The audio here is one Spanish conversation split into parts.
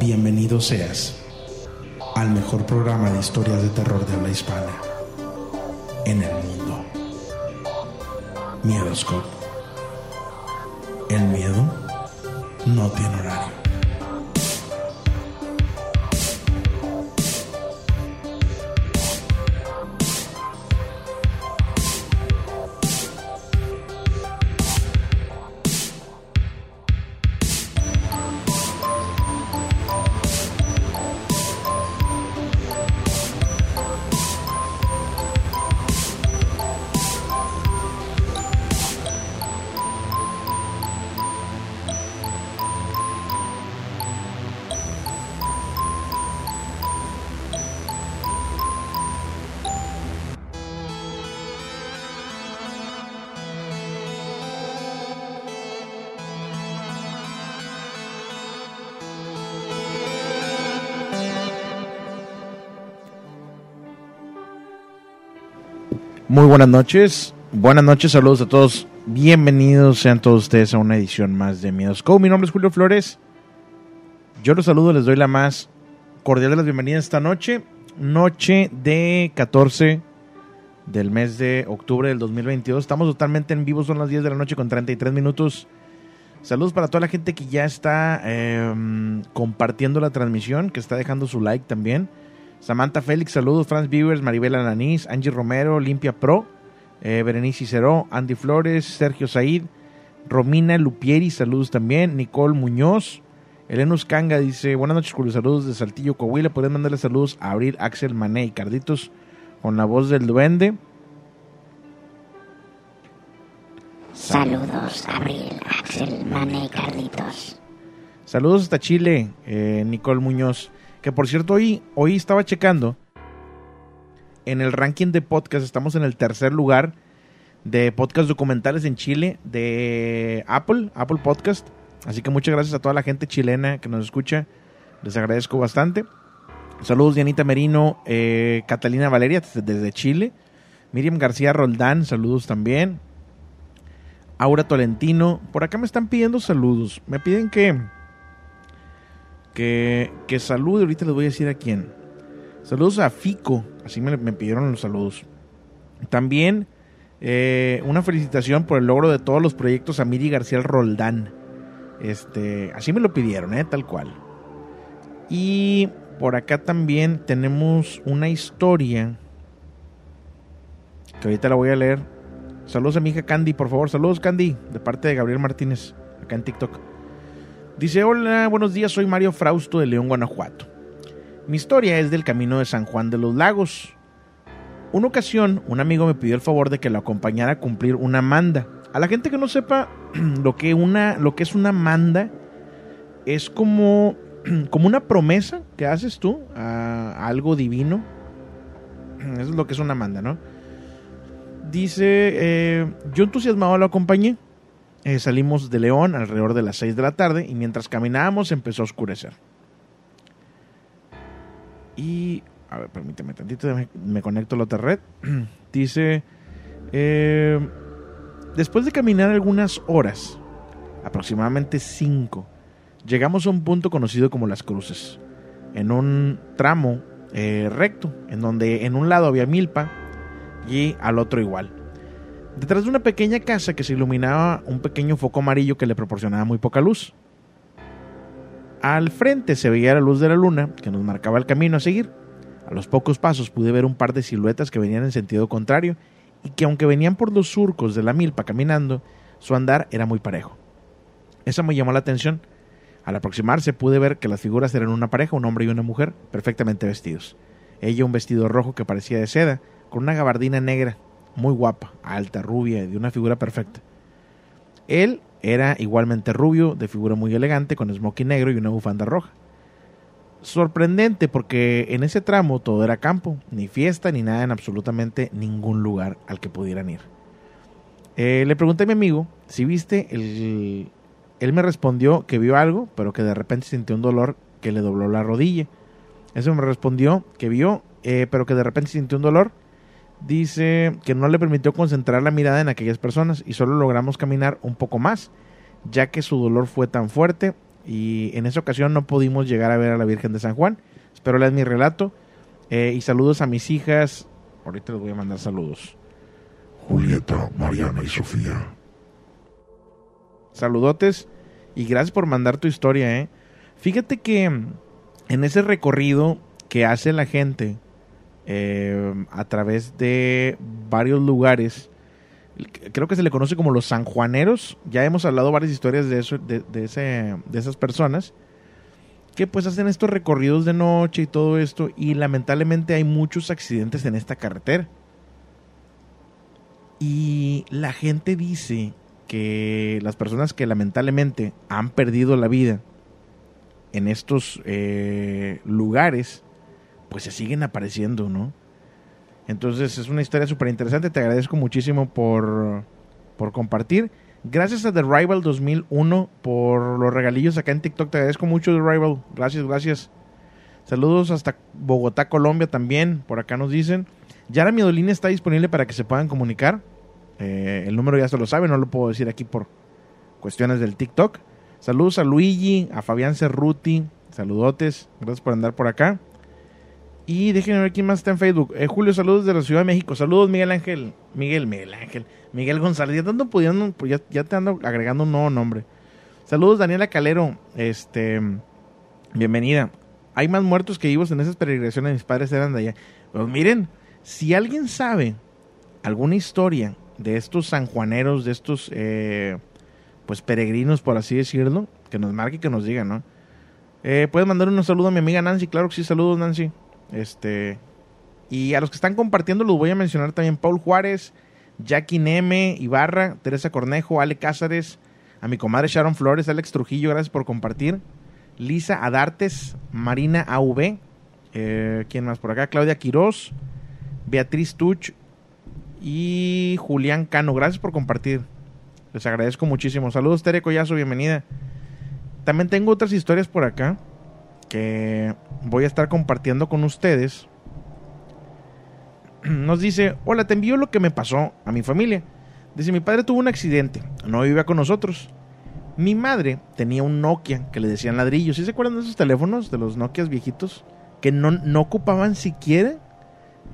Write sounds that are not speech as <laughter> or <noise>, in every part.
Bienvenido seas al mejor programa de historias de terror de habla hispana en el mundo. Miedoscope. El miedo no tiene horario. Muy buenas noches. Buenas noches, saludos a todos. Bienvenidos sean todos ustedes a una edición más de Miedos Co. Mi nombre es Julio Flores. Yo los saludo, les doy la más cordial de las bienvenidas esta noche. Noche de 14 del mes de octubre del 2022. Estamos totalmente en vivo, son las 10 de la noche con 33 minutos. Saludos para toda la gente que ya está eh, compartiendo la transmisión, que está dejando su like también. Samantha Félix, saludos. Franz Viewers, Maribel Ananís, Angie Romero, Limpia Pro, eh, Berenice Cicero, Andy Flores, Sergio Said, Romina Lupieri, saludos también. Nicole Muñoz, Elenus Kanga dice: Buenas noches, Julio. Saludos de Saltillo, Coahuila. Pueden mandarle saludos a Abril, Axel, Mané y Carditos con la voz del duende. Saludos, Abril, Axel, Mané y Carditos. Saludos hasta Chile, eh, Nicole Muñoz. Que por cierto, hoy, hoy estaba checando. En el ranking de podcast estamos en el tercer lugar de podcast documentales en Chile de Apple, Apple Podcast. Así que muchas gracias a toda la gente chilena que nos escucha. Les agradezco bastante. Saludos Dianita Merino, eh, Catalina Valeria desde Chile. Miriam García Roldán, saludos también. Aura Tolentino, por acá me están pidiendo saludos. Me piden que que, que salude, ahorita les voy a decir a quién. Saludos a Fico, así me, pidieron los saludos. También eh, una felicitación por el logro de todos los proyectos a Miri García Roldán. Este, así me lo pidieron, eh, tal cual. Y por acá también tenemos una historia que ahorita la voy a leer. Saludos a mi hija Candy, por favor. Saludos, Candy, de parte de Gabriel Martínez, acá en TikTok. Dice, hola, buenos días, soy Mario Frausto de León, Guanajuato. Mi historia es del camino de San Juan de los Lagos. Una ocasión, un amigo me pidió el favor de que lo acompañara a cumplir una manda. A la gente que no sepa <clears throat> lo que, una, lo que es una manda, es como, <clears throat> como una promesa que haces tú a, algo divino. Eso es lo que es una manda, ¿no? Dice, eh, yo entusiasmado lo acompañé. Eh, salimos de León alrededor de las 6 de la tarde y mientras caminábamos empezó a oscurecer. Y, a ver, permíteme tantito, me, me conecto a la otra red. <clears throat> Dice, eh, después de caminar algunas horas, aproximadamente 5, llegamos a un punto conocido como Las Cruces, en un tramo eh, recto, en donde en un lado había milpa y al otro igual. Detrás de una pequeña casa que se iluminaba un pequeño foco amarillo que le proporcionaba muy poca luz. Al frente se veía la luz de la luna que nos marcaba el camino a seguir. A los pocos pasos pude ver un par de siluetas que venían en sentido contrario y que aunque venían por los surcos de la milpa caminando, su andar era muy parejo. Eso me llamó la atención. Al aproximarse pude ver que las figuras eran una pareja, un hombre y una mujer, perfectamente vestidos. Ella un vestido rojo que parecía de seda, con una gabardina negra, muy guapa, alta, rubia, de una figura perfecta. Él era igualmente rubio, de figura muy elegante, con smoking negro y una bufanda roja. Sorprendente porque en ese tramo todo era campo, ni fiesta ni nada en absolutamente ningún lugar al que pudieran ir. Eh, le pregunté a mi amigo si viste él me respondió que vio algo, pero que de repente sintió un dolor que le dobló la rodilla. Eso me respondió que vio, eh, pero que de repente sintió un dolor. Dice que no le permitió concentrar la mirada en aquellas personas y solo logramos caminar un poco más, ya que su dolor fue tan fuerte y en esa ocasión no pudimos llegar a ver a la Virgen de San Juan. Espero leer mi relato eh, y saludos a mis hijas. Ahorita les voy a mandar saludos. Julieta, Mariana y Sofía. Saludotes y gracias por mandar tu historia, ¿eh? Fíjate que en ese recorrido que hace la gente eh, a través de varios lugares, creo que se le conoce como los sanjuaneros, ya hemos hablado varias historias de, eso, de, ese, de esas personas, que pues hacen estos recorridos de noche y todo esto, y lamentablemente hay muchos accidentes en esta carretera. Y la gente dice que las personas que lamentablemente han perdido la vida en estos eh, lugares, pues se siguen apareciendo, ¿no? Entonces es una historia súper interesante, te agradezco muchísimo por, por compartir. Gracias a The Rival 2001 por los regalillos acá en TikTok, te agradezco mucho The Rival, gracias, gracias. Saludos hasta Bogotá, Colombia también, por acá nos dicen. Ya la Miedolina está disponible para que se puedan comunicar. Eh, el número ya se lo sabe, no lo puedo decir aquí por cuestiones del TikTok. Saludos a Luigi, a Fabián Cerruti, saludotes, gracias por andar por acá. Y déjenme ver quién más está en Facebook. Eh, Julio, saludos de la Ciudad de México. Saludos, Miguel Ángel. Miguel, Miguel Ángel. Miguel González. Ya te ando pudiendo, pues ya, ya, te ando agregando un nuevo nombre. Saludos, Daniela Calero. Este, bienvenida. Hay más muertos que vivos en esas peregrinaciones. Mis padres eran de allá. Pues miren, si alguien sabe alguna historia de estos sanjuaneros, de estos eh, pues peregrinos, por así decirlo, que nos marque y que nos diga, ¿no? Eh, Puedes mandar un saludo a mi amiga Nancy, claro que sí, saludos Nancy. Este, y a los que están compartiendo los voy a mencionar también Paul Juárez, Jackie Neme, Ibarra, Teresa Cornejo, Ale Cázares, a mi comadre Sharon Flores, Alex Trujillo, gracias por compartir. Lisa Adartes, Marina AV, eh, ¿quién más por acá? Claudia Quiroz, Beatriz Tuch, y Julián Cano. Gracias por compartir. Les agradezco muchísimo. Saludos, Tere Collazo, bienvenida. También tengo otras historias por acá que voy a estar compartiendo con ustedes. <clears throat> Nos dice, hola, te envío lo que me pasó a mi familia. Dice, mi padre tuvo un accidente, no vivía con nosotros. Mi madre tenía un Nokia que le decían ladrillos. ¿Sí se acuerdan de esos teléfonos, de los Nokias viejitos? Que no, no ocupaban siquiera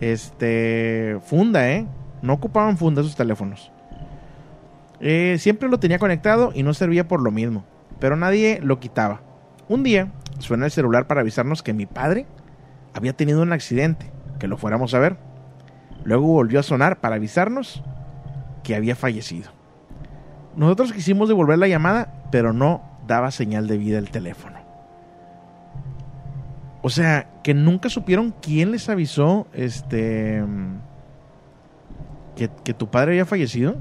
este funda, ¿eh? No ocupaban funda esos teléfonos. Eh, siempre lo tenía conectado y no servía por lo mismo, pero nadie lo quitaba. Un día suena el celular para avisarnos que mi padre había tenido un accidente, que lo fuéramos a ver. Luego volvió a sonar para avisarnos que había fallecido. Nosotros quisimos devolver la llamada, pero no daba señal de vida el teléfono. O sea, que nunca supieron quién les avisó este que, que tu padre había fallecido.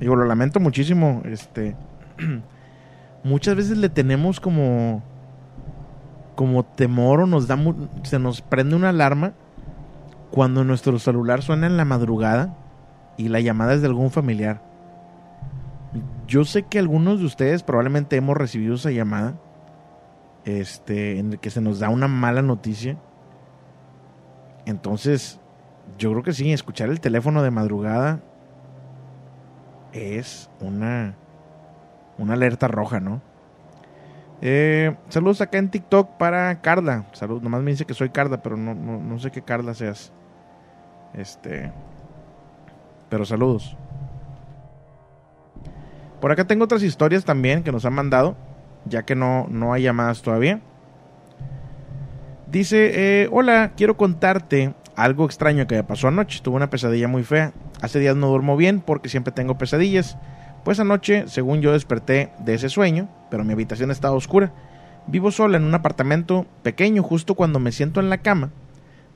Digo, lo lamento muchísimo. Este. <clears throat> muchas veces le tenemos como. Como temor o nos da. se nos prende una alarma cuando nuestro celular suena en la madrugada y la llamada es de algún familiar. Yo sé que algunos de ustedes probablemente hemos recibido esa llamada. Este. en el que se nos da una mala noticia. Entonces, yo creo que sí, escuchar el teléfono de madrugada es una, una alerta roja, ¿no? Eh, saludos acá en TikTok para Carla. Saludos, nomás me dice que soy Carla, pero no, no, no sé qué Carla seas. Este. Pero saludos. Por acá tengo otras historias también que nos han mandado. ya que no, no hay llamadas todavía. Dice, eh, hola, quiero contarte algo extraño que me pasó anoche. Tuve una pesadilla muy fea. Hace días no duermo bien porque siempre tengo pesadillas. Pues anoche, según yo, desperté de ese sueño, pero mi habitación estaba oscura. Vivo sola en un apartamento pequeño justo cuando me siento en la cama.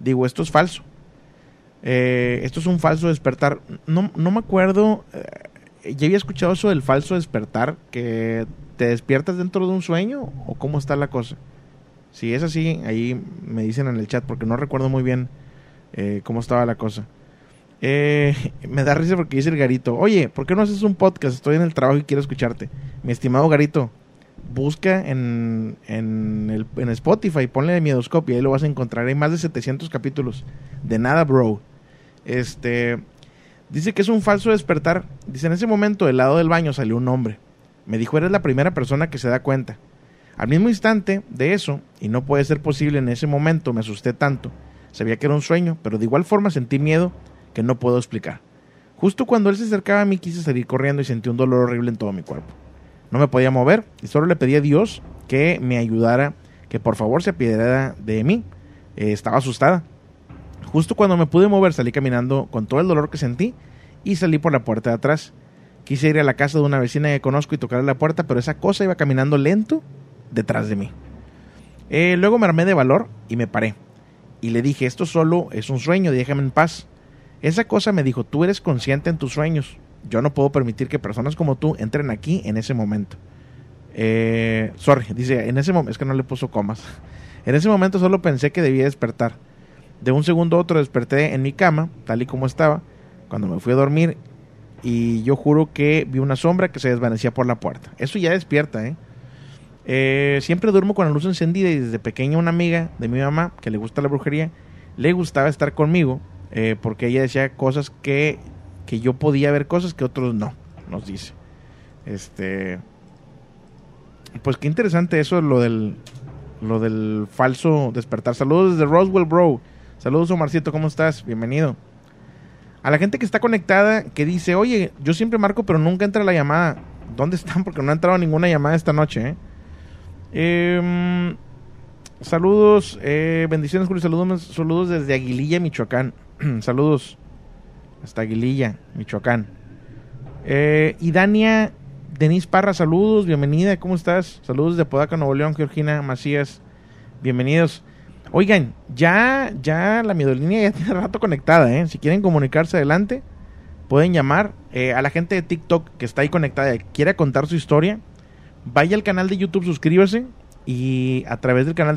Digo, esto es falso. Eh, esto es un falso despertar. No, no me acuerdo. eh, ya había escuchado eso del falso despertar, que te despiertas dentro de un sueño o cómo está la cosa. Si es así, ahí me dicen en el chat porque no recuerdo muy bien eh, cómo estaba la cosa. Eh, me da risa porque dice el Garito, oye, ¿por qué no haces un podcast? Estoy en el trabajo y quiero escucharte. Mi estimado Garito, busca en, en, Spotify, ponle Miedoscopio y ahí lo vas a encontrar. Hay más de 700 capítulos. De nada, bro. Este, dice que es un falso despertar. Dice, en ese momento del lado del baño salió un hombre. Me dijo, eres la primera persona que se da cuenta. Al mismo instante de eso, y no puede ser posible en ese momento, me asusté tanto. Sabía que era un sueño, pero de igual forma sentí miedo que no puedo explicar. Justo cuando él se acercaba a mí quise salir corriendo y sentí un dolor horrible en todo mi cuerpo. No me podía mover y solo le pedí a Dios que me ayudara, que por favor se apiadara de mí. Eh, estaba asustada. Justo cuando me pude mover salí caminando con todo el dolor que sentí y salí por la puerta de atrás. Quise ir a la casa de una vecina que conozco y tocarle la puerta, pero esa cosa iba caminando lento detrás de mí. Eh, luego me armé de valor y me paré. Y le dije, esto solo es un sueño, déjame en paz. Esa cosa me dijo, tú eres consciente en tus sueños. Yo no puedo permitir que personas como tú entren aquí en ese momento. Eh, sorry, dice, en ese momento, es que no le puso comas. <laughs> En ese momento solo pensé que debía despertar. De un segundo a otro desperté en mi cama, tal y como estaba, cuando me fui a dormir. Y yo juro que vi una sombra que se desvanecía por la puerta. Eso ya despierta, ¿eh? Eh, siempre duermo con la luz encendida y desde pequeña una amiga de mi mamá que le gusta la brujería le gustaba estar conmigo eh, porque ella decía cosas que, que yo podía ver cosas que otros no, nos dice. Este, pues qué interesante eso lo del lo del falso despertar. Saludos desde Roswell, bro. Saludos Omarcito, ¿cómo estás? Bienvenido. A la gente que está conectada que dice, oye, yo siempre marco pero nunca entra la llamada. ¿Dónde están? Porque no ha entrado ninguna llamada esta noche, ¿eh? Eh, saludos, eh, bendiciones, Julio. Saludos, saludos desde Aguililla, Michoacán. <clears throat> saludos hasta Aguililla, Michoacán. Eh, y Dania Denise Parra, saludos, bienvenida, ¿cómo estás? Saludos de Podaca, Nuevo León, Georgina Macías, bienvenidos. Oigan, ya, ya la miedolínea ya <laughs> tiene rato conectada, ¿eh? Si quieren comunicarse adelante, pueden llamar eh, a la gente de TikTok que está ahí conectada y quiera contar su historia vaya al canal de YouTube, suscríbase y a través del canal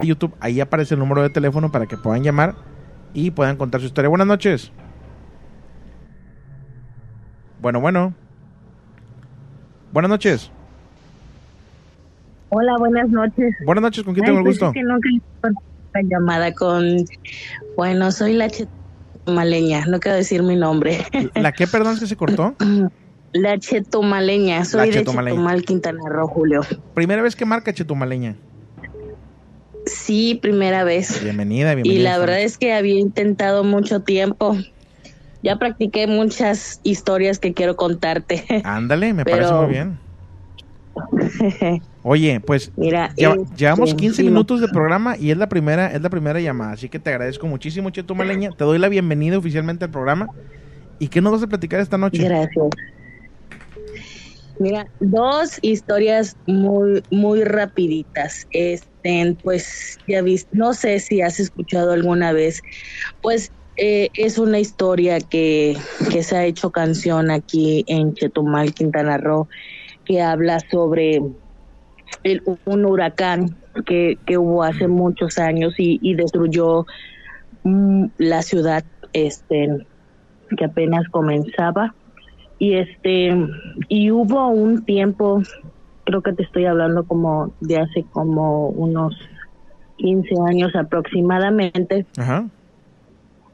De YouTube, ahí aparece el número de teléfono para que puedan llamar y puedan contar su historia. Buenas noches. Bueno, bueno. Buenas noches. Hola, buenas noches. Buenas noches, ¿con quién tengo el pues gusto? es que nunca la llamada con. Bueno, soy la chetumaleña, no quiero decir mi nombre. ¿La qué, perdón, es que se cortó? <clears throat> La chetumaleña, soy de chetumaleña. Chetumal, Quintana Roo, Julio. Primera vez que marca Chetumaleña. Sí, primera vez. Bienvenida, bienvenida. Y la verdad es que había intentado mucho tiempo. Ya practiqué muchas historias que quiero contarte. Ándale, me Pero- parece muy bien. <laughs> Oye, pues Mira, lleva- eh, llevamos sí, 15 dime. minutos de programa y es la primera es la primera llamada, así que te agradezco muchísimo, Chetumaleña. Te doy la bienvenida oficialmente al programa. ¿Y qué nos vas a platicar esta noche? Gracias. Mira, dos historias muy, muy rapiditas. Este, pues ya no sé si has escuchado alguna vez, pues eh, es una historia que, que se ha hecho canción aquí en Chetumal, Quintana Roo, que habla sobre el- un huracán que, que hubo hace muchos años y, y destruyó mm, la ciudad este que apenas comenzaba y este y hubo un tiempo creo que te estoy hablando como de hace como unos 15 años aproximadamente Ajá.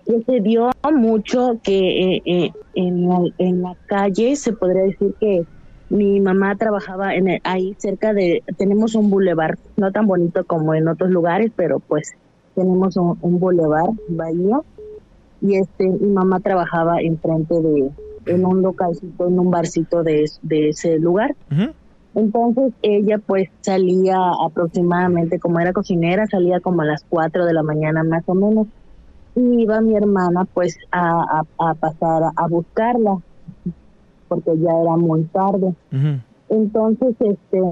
que se dio mucho que eh, eh, en, la, en la calle se podría decir que mi mamá trabajaba en el- ahí cerca de tenemos un bulevar no tan bonito como en otros lugares pero pues tenemos un, un bulevar bahía y este mi mamá trabajaba enfrente de en un localcito en un barcito de, es- de ese lugar entonces ella pues salía aproximadamente, como era cocinera, salía como a las 4 de la mañana más o menos. Y iba mi hermana pues a, a, a pasar a, a buscarla, porque ya era muy tarde. Entonces, este,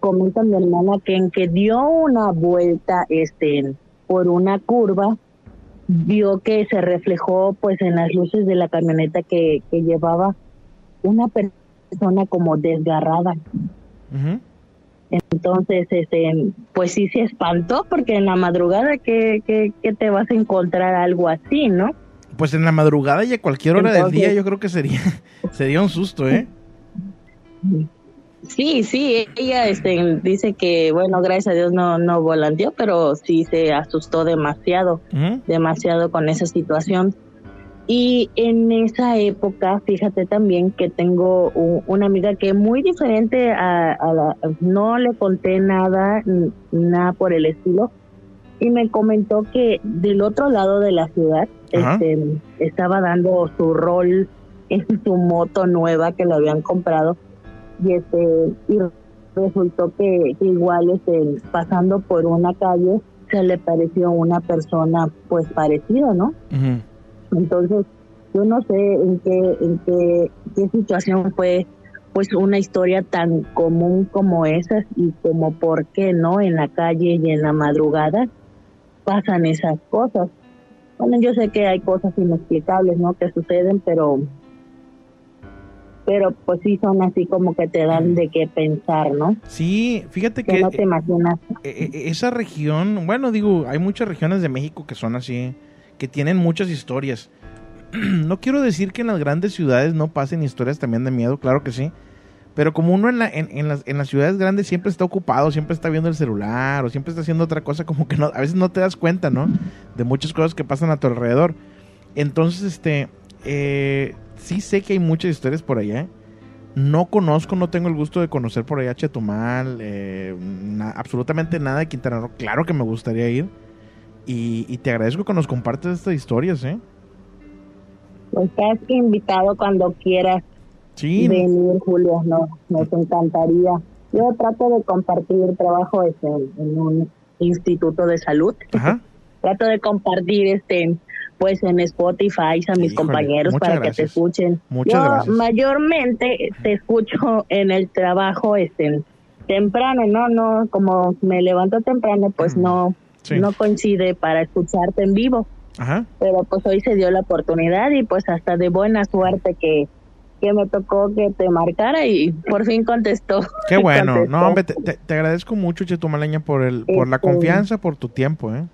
comenta mi hermana que en que dio una vuelta, este, por una curva, vio que se reflejó, pues, en las luces de la camioneta que, que llevaba una persona como desgarrada. Entonces, este, pues sí se espantó porque en la madrugada que, que, que te vas a encontrar algo así, ¿no? Pues en la madrugada y a cualquier hora del día yo creo que sería <laughs> sería un susto, ¿eh? Sí, sí, ella este, dice que, bueno, gracias a Dios no, no volanteó, pero sí se asustó demasiado, demasiado con esa situación. Y en esa época, fíjate también que tengo u- una amiga que es muy diferente a, a la, no le conté nada, nada por el estilo, y me comentó que del otro lado de la ciudad, este, estaba dando su rol en su moto nueva que le habían comprado y este y resultó que, que igual este pasando por una calle se le pareció una persona pues parecida no entonces yo no sé en qué en qué, qué situación fue pues una historia tan común como esa y como por qué no en la calle y en la madrugada pasan esas cosas. Bueno yo sé que hay cosas inexplicables no que suceden pero pero pues sí son así como que te dan de qué pensar no Sí, fíjate que que no te imaginas eh, eh, esa región, bueno, digo, hay muchas regiones de México que son así, que tienen muchas historias. <clears throat> no quiero decir que en las grandes ciudades no pasen historias también de miedo, claro que sí. Pero como uno en, la- en, en las, en las ciudades grandes siempre está ocupado, siempre está viendo el celular o siempre está haciendo otra cosa, como que no, a veces no te das cuenta, ¿no? De muchas cosas que pasan a tu alrededor. Entonces, este, eh, sí sé que hay muchas historias por allá. No conozco, no tengo el gusto de conocer por allá Chetumal, eh, na- absolutamente nada de Quintana Roo. Claro que me gustaría ir. Y, y te agradezco que nos compartes estas historias, ¿eh? pues estás invitado cuando quieras Sí, venir Julio no nos encantaría yo trato de compartir trabajo este, en un instituto de salud ajá. trato de compartir este pues en Spotify a mis Híjole, compañeros para que te escuchen. Muchas Yo gracias. mayormente te escucho en el trabajo este temprano, no no como me levanto temprano, pues no Mm, Sí. no coincide para escucharte en vivo, Ajá. pero pues hoy se dio la oportunidad y pues hasta de buena suerte que que me tocó que te marcara y por fin contestó. Qué <laughs> bueno. Contestó. No, hombre, te, te- te agradezco mucho, Chetumaleña, por, el, por la Este- confianza, por tu tiempo, ¿eh?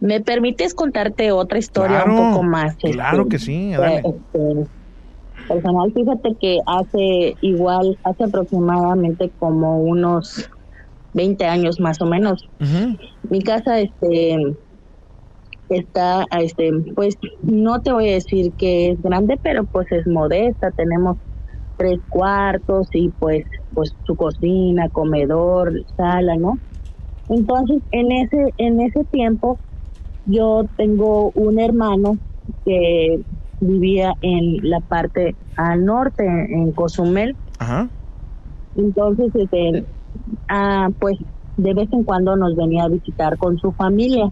¿Me permites contarte otra historia Claro, un poco más? claro este, que sí, dale. este, personal, fíjate que hace igual, hace aproximadamente como unos 20 años más o menos, mi casa este está este pues no te voy a decir que es grande pero pues es modesta tenemos tres cuartos y pues pues su cocina comedor sala no entonces en ese en ese tiempo yo tengo un hermano que vivía en la parte al norte en Cozumel Ajá. entonces, este, ah, pues de vez en cuando nos venía a visitar con su familia.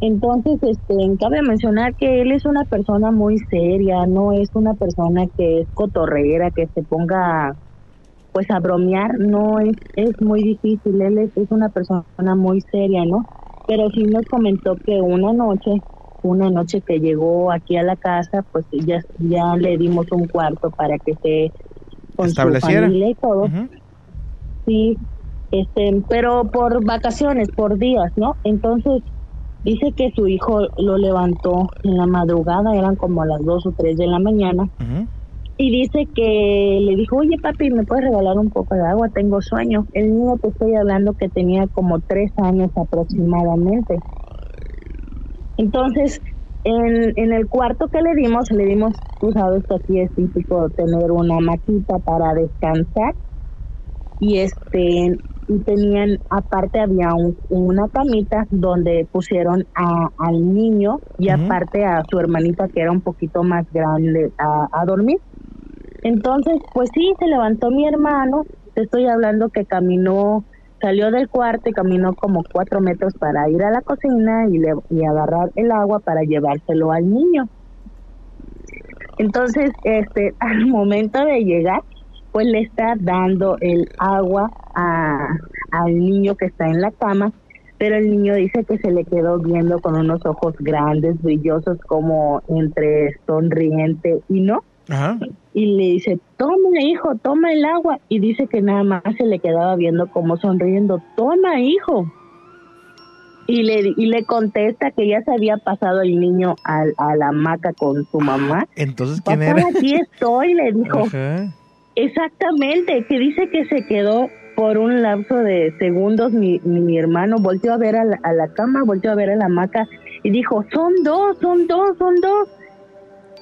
Entonces, este, cabe mencionar que él es una persona muy seria, no es una persona que es cotorrera, que se ponga pues a bromear, no es, es muy difícil, él es, es una persona muy seria, ¿no? Pero sí nos comentó que una noche, una noche que llegó aquí a la casa, pues ya, ya le dimos un cuarto para que se con su familia y todo. Sí, este, pero por vacaciones, por días, ¿no? Entonces dice que su hijo lo levantó en la madrugada, eran como las dos o tres de la mañana, Ujú. Y dice que le dijo, oye papi, ¿me puedes regalar un poco de agua? Tengo sueño. El niño te estoy hablando que tenía como tres años aproximadamente. Entonces, en, en el cuarto que le dimos, le dimos, tú sabes que aquí es típico tener una maquita para descansar y este tenían aparte había un- una camita donde pusieron a, al niño y aparte a su hermanita que era un poquito más grande a, a dormir. Entonces pues sí se levantó mi hermano te estoy hablando que caminó salió del cuarto y caminó como cuatro metros para ir a la cocina y, le, y agarrar el agua para llevárselo al niño. Entonces, este, <laughs> al momento de llegar, pues le está dando el agua a, al niño que está en la cama, pero el niño dice que se le quedó viendo con unos ojos grandes, brillosos, como entre sonriente y no. Ajá. Y le dice, toma hijo, toma el agua. Y dice que nada más se le quedaba viendo como sonriendo, toma hijo. Y le, y le contesta que ya se había pasado el niño al- a, la hamaca con su mamá. Entonces, ¿quién Papá, era? aquí estoy, le dijo. Ajá. Exactamente, que dice que se quedó por un lapso de segundos mi, mi hermano, volteó a ver a la, a la cama, volteó a ver a la hamaca y dijo, son dos, son dos, son dos.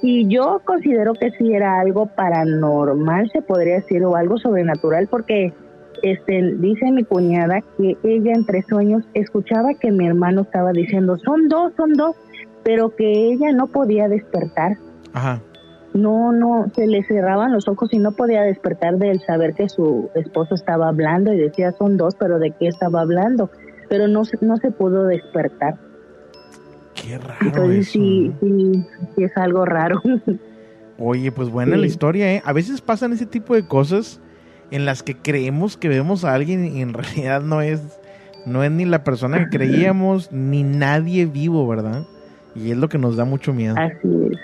Y yo considero que sí era algo paranormal, se podría decir, o algo sobrenatural, porque este dice mi cuñada que ella entre sueños escuchaba que mi hermano estaba diciendo, son dos, son dos, pero que ella no podía despertar Ajá. No, no, se le cerraban los ojos y no podía despertar del saber que su esposo estaba hablando y decía son dos, pero de qué estaba hablando, pero no, se- no se pudo despertar. Qué raro Entonces eso. sí, sí, sí es algo raro. <laughs> Oye, pues buena la historia, ¿eh? A veces pasan ese tipo de cosas en las que creemos que vemos a alguien y en <laughs> realidad no es, no es ni la persona que creíamos, ni nadie vivo, ¿verdad? Y es lo que nos da mucho miedo. Así es.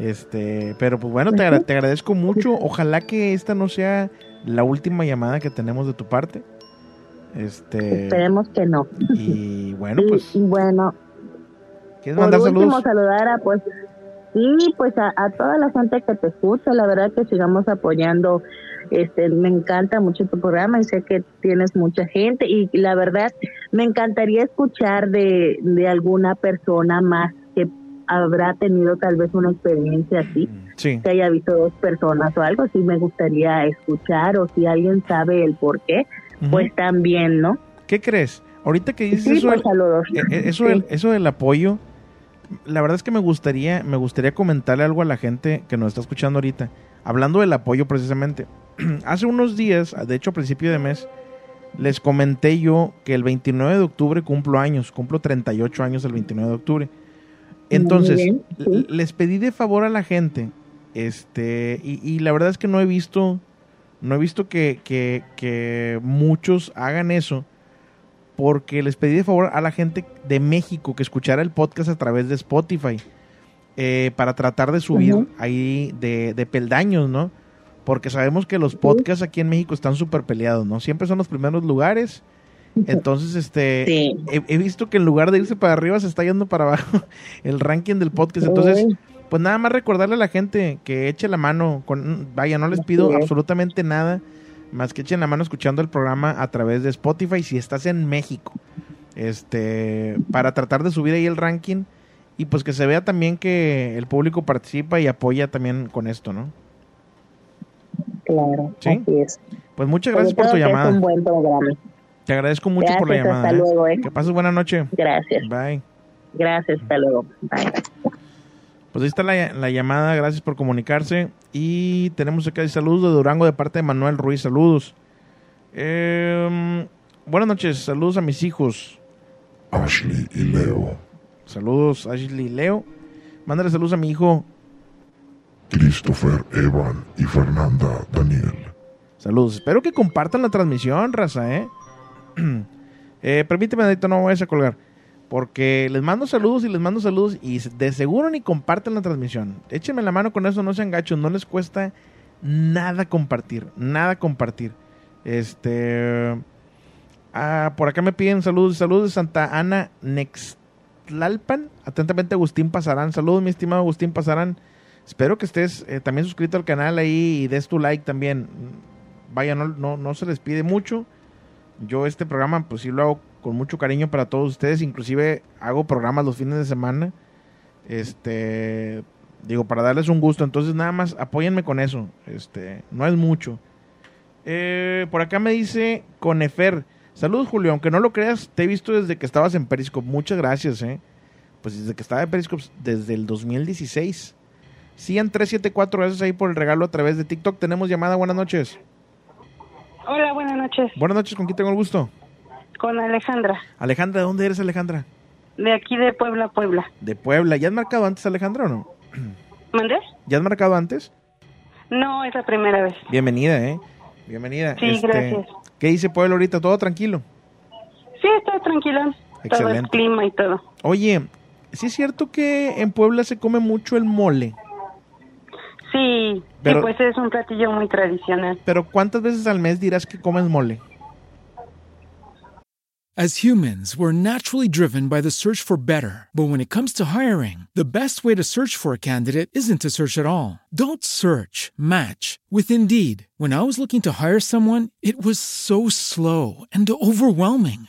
Este, pero pues bueno, te, agra- te agradezco mucho. Ojalá que esta no sea la última llamada que tenemos de tu parte. Este, Esperemos que no. y bueno, <laughs> pues, y, bueno, ¿quieres por mandar último saludos? saludar a pues sí, pues a, a toda la gente que te escucha, la verdad que sigamos apoyando. Este, me encanta mucho tu programa y sé que tienes mucha gente y la verdad me encantaría escuchar de, de alguna persona más habrá tenido tal vez una experiencia así, Sí. que haya visto dos personas o algo, sí me gustaría escuchar o si alguien sabe el por qué, pues también, ¿no? ¿Qué crees? Ahorita que dices Sí, eso, pues eso, Sí. del, eso del apoyo, la verdad es que me gustaría, me gustaría comentarle algo a la gente que nos está escuchando ahorita. Hablando del apoyo precisamente. <clears throat> Hace unos días, de hecho a principio de mes, les comenté yo que el 29 de octubre cumplo años, cumplo 38 años el 29 de octubre. Entonces, bien, sí. l- les pedí de favor a la gente, este, y, y la verdad es que no he visto, no he visto que, que, que muchos hagan eso porque les pedí de favor a la gente de México que escuchara el podcast a través de Spotify eh, para tratar de subir ahí de, de peldaños, ¿no? Porque sabemos que los podcasts aquí en México están súper peleados, ¿no? Siempre son los primeros lugares. Entonces, este, Sí. he, he visto que en lugar de irse para arriba se está yendo para abajo <laughs> el ranking del podcast. Entonces, pues nada más recordarle a la gente que eche la mano. Con, vaya, no les pido absolutamente nada más que echen la mano escuchando el programa a través de Spotify si estás en México. Este, para tratar de subir ahí el ranking y pues que se vea también que el público participa y apoya también con esto, ¿no? Claro, ¿Sí? así es. Pues muchas Sobre gracias por tu Es un llamada. buen programa. Te agradezco mucho por la Gracias, llamada. hasta ¿eh? luego, ¿eh? Que pases buena noche. Gracias. Bye. Gracias, hasta luego. Bye. Pues ahí está la, la llamada, gracias por comunicarse. Y tenemos acá saludos de Durango de parte de Manuel Ruiz, saludos. Em, buenas noches, saludos a mis hijos. Ashley y Leo. Saludos Ashley Leo. Mándale saludos a mi hijo. Christopher, Evan y Fernanda Daniel. Saludos. Espero que compartan la transmisión, raza, ¿eh? <clears throat> eh permíteme, Adito, no me vayas a colgar. Porque les mando saludos y les mando saludos y de seguro ni comparten la transmisión. Échenme la mano con eso, no sean gachos, no les cuesta nada compartir, nada compartir. Este. Ah, por acá me piden saludos, saludos de Santa Ana Nextlalpan. Atentamente Agustín Pasarán. Saludos, mi estimado Agustín Pasarán. Espero que estés eh, también suscrito al canal ahí y des tu like también. Vaya, no, no, no se les pide mucho. Yo este programa pues sí lo hago con mucho cariño para todos ustedes. Inclusive hago programas los fines de semana. Este, digo, para darles un gusto. Entonces nada más apóyenme con eso. Este, no es mucho. Eh, por acá me dice Conefer. Saludos, Julio. Aunque no lo creas, te he visto desde que estabas en Periscope. Muchas gracias, eh. Pues desde que estaba en Periscope, desde el 2016. Sigan 374, gracias ahí por el regalo a través de TikTok. Tenemos llamada, buenas noches. Hola, buenas noches. Buenas noches, ¿con quién tengo el gusto? Con Alejandra. Alejandra, ¿de dónde eres, Alejandra? De aquí de Puebla, Puebla. De Puebla. ¿Ya has marcado antes, Alejandra, o no? ¿Mandé? ¿Ya has marcado antes? No, es la primera vez. Bienvenida, ¿eh? Bienvenida. Sí, Este, gracias. ¿Qué dice Puebla ahorita? ¿Todo tranquilo? Sí, está tranquilo. Todo el Excelente. clima y todo. Oye, ¿sí es cierto que en Puebla se come mucho el mole? Sí, Pero- sí, pues es un platillo muy tradicional. Pero ¿cuántas veces al mes dirás que comes mole? As humans, we're naturally driven by the search for better. But when it comes to hiring, the best way to search for a candidate isn't to search at all. Don't search, match with Indeed. When I was looking to hire someone, it was so slow and overwhelming.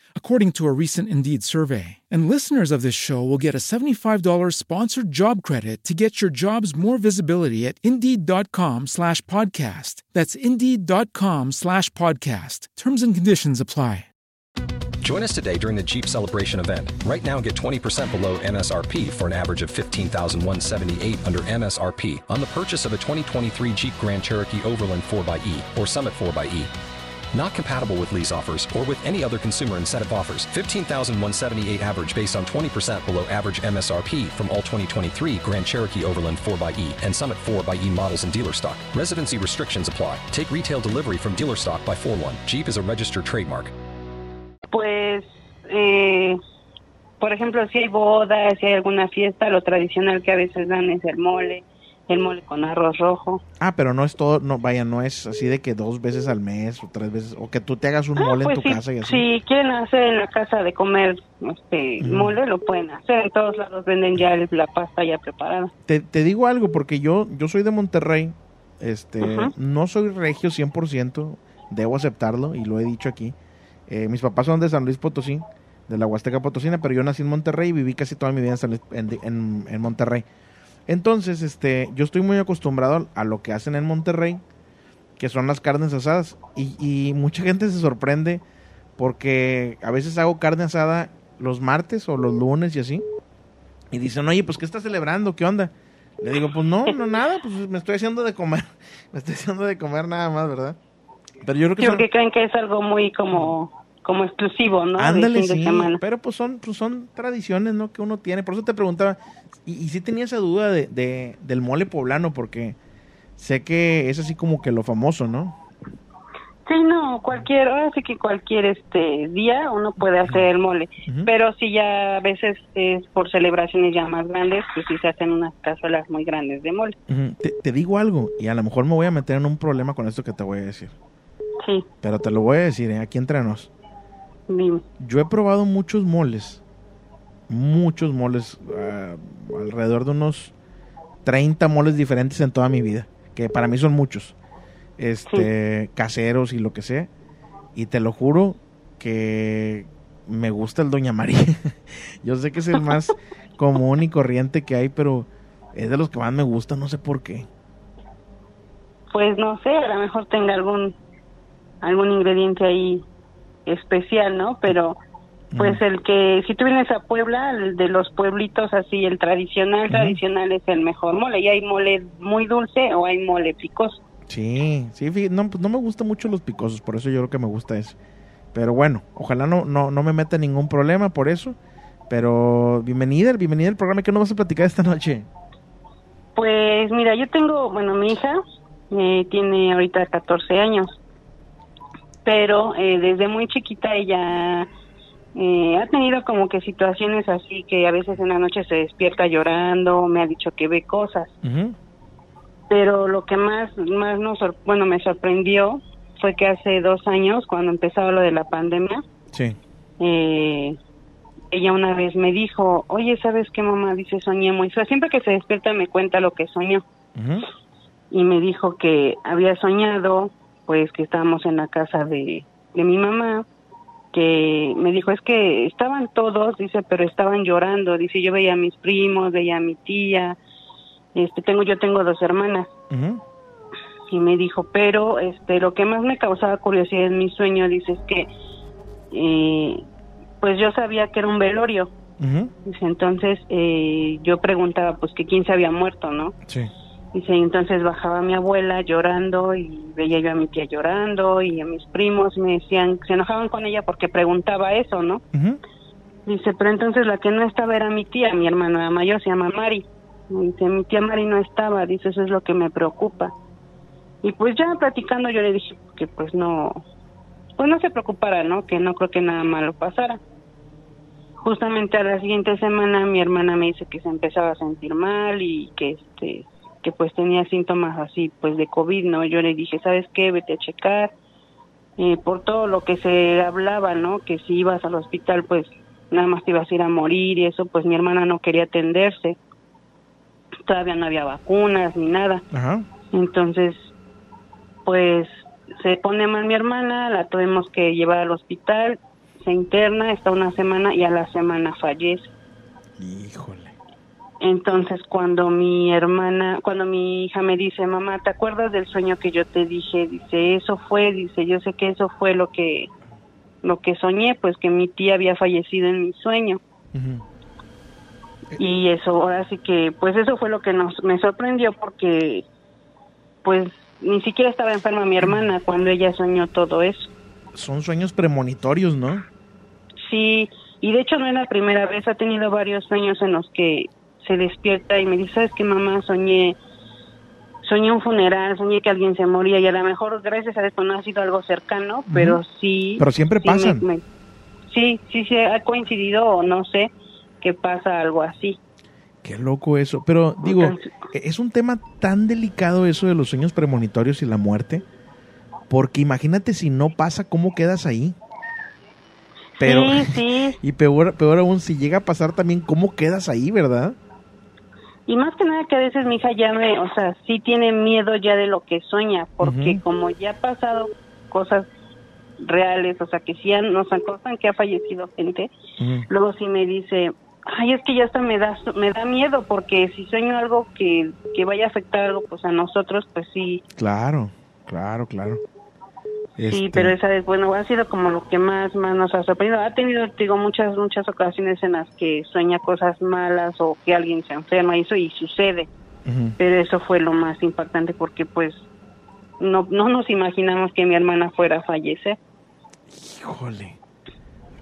according to a recent Indeed survey. And listeners of this show will get a $75 sponsored job credit to get your jobs more visibility at Indeed.com slash podcast. That's Indeed.com slash podcast. Terms and conditions apply. Join us today during the Jeep Celebration event. Right now, get 20% below MSRP for an average of 15178 under MSRP on the purchase of a 2023 Jeep Grand Cherokee Overland 4xE or Summit 4xE. Not compatible with lease offers or with any other consumer incentive offers. 15,178 average based on 20% below average MSRP from all 2023 Grand Cherokee Overland 4xE and Summit 4xE models in dealer stock. Residency restrictions apply. Take retail delivery from dealer stock by 4 1. Jeep is a registered trademark. Pues, eh, por ejemplo, si hay boda, si hay alguna fiesta, lo tradicional que a veces dan es el mole, el mole con arroz rojo. Ah, pero no es todo, no, vaya, no es así de que dos veces al mes o tres veces, o que tú te hagas un Ah, mole pues en tu sí, casa y así. Si quieren hacer en la casa de comer este mole, lo pueden hacer. En todos lados venden ya el- la pasta ya preparada. Te, te digo algo, porque yo, yo soy de Monterrey, este, no soy regio 100%, debo aceptarlo y lo he dicho aquí. Eh, mis papás son de San Luis Potosí, de la Huasteca Potosina, pero yo nací en Monterrey y viví casi toda mi vida en, San Luis- en, en- en Monterrey. Entonces, este, yo estoy muy acostumbrado a lo que hacen en Monterrey, que son las carnes asadas. Y, y mucha gente se sorprende porque a veces hago carne asada los martes o los lunes y así. Y dicen, oye, pues ¿qué estás celebrando? ¿Qué onda? Le digo, pues no, no nada, pues me estoy haciendo de comer. <laughs> Me estoy haciendo de comer nada más, ¿verdad? Pero yo creo que son- que creen que es algo muy como como exclusivo, ¿no? Ándale, sí, pero pues son, pues son tradiciones, ¿no? Que uno tiene. Por eso te preguntaba, y, y sí tenía esa duda de, de- del mole poblano, porque sé que es así como que lo famoso, ¿no? Sí, no, cualquier, ahora sí que cualquier este día uno puede hacer el mole, pero si ya a veces es por celebraciones ya más grandes, pues sí se hacen unas cazuelas muy grandes de mole. Te, te digo algo, y a lo mejor me voy a meter en un problema con esto que te voy a decir. Sí, Pero te lo voy a decir, ¿eh? aquí entre nos. Dime. Yo he probado muchos moles, muchos moles, ah, alrededor de unos 30 moles diferentes en toda mi vida, que para mí son muchos, este, caseros y lo que sea, y te lo juro que me gusta el Doña María. <laughs> Yo sé que es el más <laughs> común y corriente que hay, pero es de los que más me gusta, no sé por qué. Pues no sé, a lo mejor tenga algún algún ingrediente ahí especial, ¿no? Pero pues el que si tú vienes a Puebla, el de los pueblitos así, el tradicional tradicional es el mejor mole. Y hay mole muy dulce o hay mole picoso. Sí, sí, no, pues no me gustan mucho los picosos, por eso yo creo que me gusta ese. Pero bueno, ojalá no, no, no me meta ningún problema por eso. Pero bienvenida, bienvenida al programa que nos vas a platicar esta noche. Pues mira, yo tengo, bueno, mi hija eh, tiene ahorita 14 años, pero eh, desde muy chiquita ella eh, ha tenido como que situaciones así que a veces en la noche se despierta llorando, me ha dicho que ve cosas, pero lo que más, más nos, sor- bueno, me sorprendió fue que hace dos años, cuando empezaba lo de la pandemia, Sí. eh, ella una vez me dijo, oye, ¿sabes qué mamá? Dice, soñé muy feo. Siempre que se despierta me cuenta lo que soñó. Y me dijo que había soñado, pues que estábamos en la casa de, de mi mamá, que me dijo, es que estaban todos, dice, pero estaban llorando. Dice, yo veía a mis primos, veía a mi tía, este, tengo, yo tengo dos hermanas. Y me dijo, pero este, lo que más me causaba curiosidad en mi sueño, dice, es que eh, pues yo sabía que era un velorio. Dice, entonces eh, yo preguntaba pues que quién se había muerto, ¿no? Sí. Dice, entonces bajaba mi abuela llorando y veía yo a mi tía llorando y a mis primos me decían, se enojaban con ella porque preguntaba eso, ¿no? Dice, pero entonces la que no estaba era mi tía, mi hermana mayor se llama Mari. Dice, mi tía Mari no estaba, dice, eso es lo que me preocupa. Y pues ya platicando yo le dije que pues no, pues no se preocupara, ¿no? Que no creo que nada malo pasara. Justamente a la siguiente semana mi hermana me dice que se empezaba a sentir mal y que este que pues tenía síntomas así pues de COVID, ¿no? Yo le dije, ¿sabes qué? Vete a checar. Eh, por todo lo que se hablaba, ¿no? Que si ibas al hospital pues nada más te ibas a ir a morir y eso, pues mi hermana no quería atenderse. Todavía no había vacunas ni nada. Ajá. Entonces, pues se pone mal mi hermana, la tuvimos que llevar al hospital, se interna, está una semana y a la semana fallece. Híjole. Entonces, cuando mi hermana, cuando mi hija me dice, mamá, ¿te acuerdas del sueño que yo te dije? Dice, eso fue, dice, yo sé que eso fue lo que, lo que soñé, pues que mi tía había fallecido en mi sueño. Y eso, ahora sí que, pues eso fue lo que nos, me sorprendió porque, pues, ni siquiera estaba enferma mi hermana cuando ella soñó todo eso. Son sueños premonitorios, ¿no? Sí, y de hecho no es la primera vez, ha tenido varios sueños en los que se despierta y me dice, ¿sabes qué mamá? Soñé, soñé un funeral, soñé que alguien se moría y a lo mejor gracias a esto no ha sido algo cercano, pero sí. Pero siempre sí pasan. me- sí, sí, sí, ha coincidido o no sé que pasa algo así. Qué loco eso. Pero digo, es un tema tan delicado eso de los sueños premonitorios y la muerte. Porque imagínate si no pasa, ¿cómo quedas ahí? Pero, Sí, sí. <laughs> y peor, peor aún, si llega a pasar también, ¿cómo quedas ahí, verdad? Y más que nada que a veces mi hija ya me, o sea, sí tiene miedo ya de lo que sueña, porque como ya ha pasado cosas reales, o sea, que sí han- nos acosan que ha fallecido gente, luego sí me dice, ay, es que ya hasta me da, me da miedo, porque si sueño algo que, que vaya a afectar algo, pues a nosotros, pues sí, Claro, claro, claro. Sí, Este, pero esa vez, bueno, ha sido como lo que más, más nos ha sorprendido. Ha tenido, te digo, muchas, muchas ocasiones en las que sueña cosas malas o que alguien se enferma y eso, y sucede. pero eso fue lo más impactante porque pues no no nos imaginamos que mi hermana fuera a fallecer Híjole,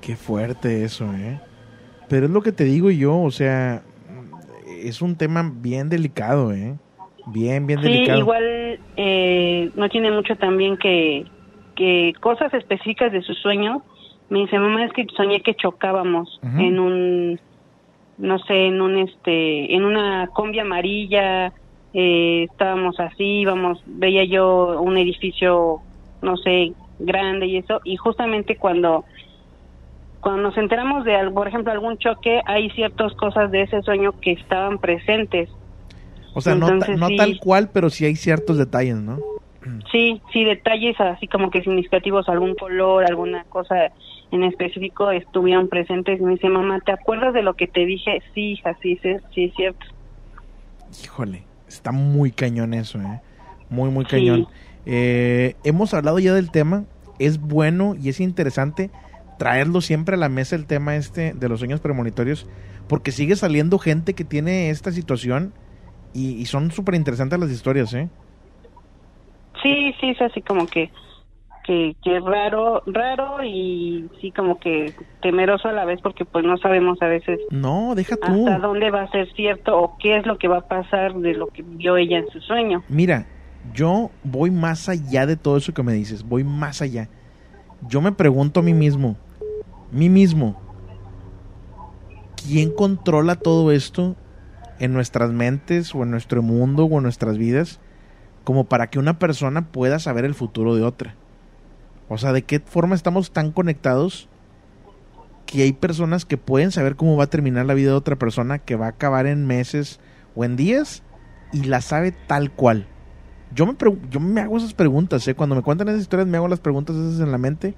qué fuerte eso, ¿eh? Pero es lo que te digo yo, o sea, es un tema bien delicado, ¿eh? Bien, bien sí delicado. igual eh, no tiene mucho también que que cosas específicas de su sueño me dice mamá es que soñé que chocábamos en un no sé en un este en una combi amarilla eh, estábamos así íbamos veía yo un edificio no sé grande y eso y justamente cuando cuando nos enteramos de algo, por ejemplo algún choque hay ciertas cosas de ese sueño que estaban presentes o sea, no, ta- no sí. tal cual, pero sí hay ciertos detalles, ¿no? Sí, sí, detalles así como que significativos, algún color, alguna cosa en específico estuvieron presentes. Y me dice, mamá, ¿te acuerdas de lo que te dije? Sí, hija, sí, sí, sí es cierto. Híjole, está muy cañón eso, ¿eh? Muy, muy cañón. Eh, hemos hablado ya del tema, es bueno y es interesante traerlo siempre a la mesa el tema este de los sueños premonitorios, porque sigue saliendo gente que tiene esta situación y, y son súper interesantes las historias, ¿eh? Sí, sí, es así como que, que, que raro, raro y sí como que temeroso a la vez porque pues no sabemos a veces No, deja tú. hasta dónde va a ser cierto o qué es lo que va a pasar de lo que vio ella en su sueño. Mira, yo voy más allá de todo eso que me dices, voy más allá. Yo me pregunto a mí mismo, mí mismo, ¿quién controla todo esto en nuestras mentes o en nuestro mundo o en nuestras vidas como para que una persona pueda saber el futuro de otra? O sea, ¿de qué forma estamos tan conectados que hay personas que pueden saber cómo va a terminar la vida de otra persona que va a acabar en meses o en días y la sabe tal cual? Yo me, yo me hago esas preguntas, ¿eh? Cuando me cuentan esas historias me hago las preguntas esas en la mente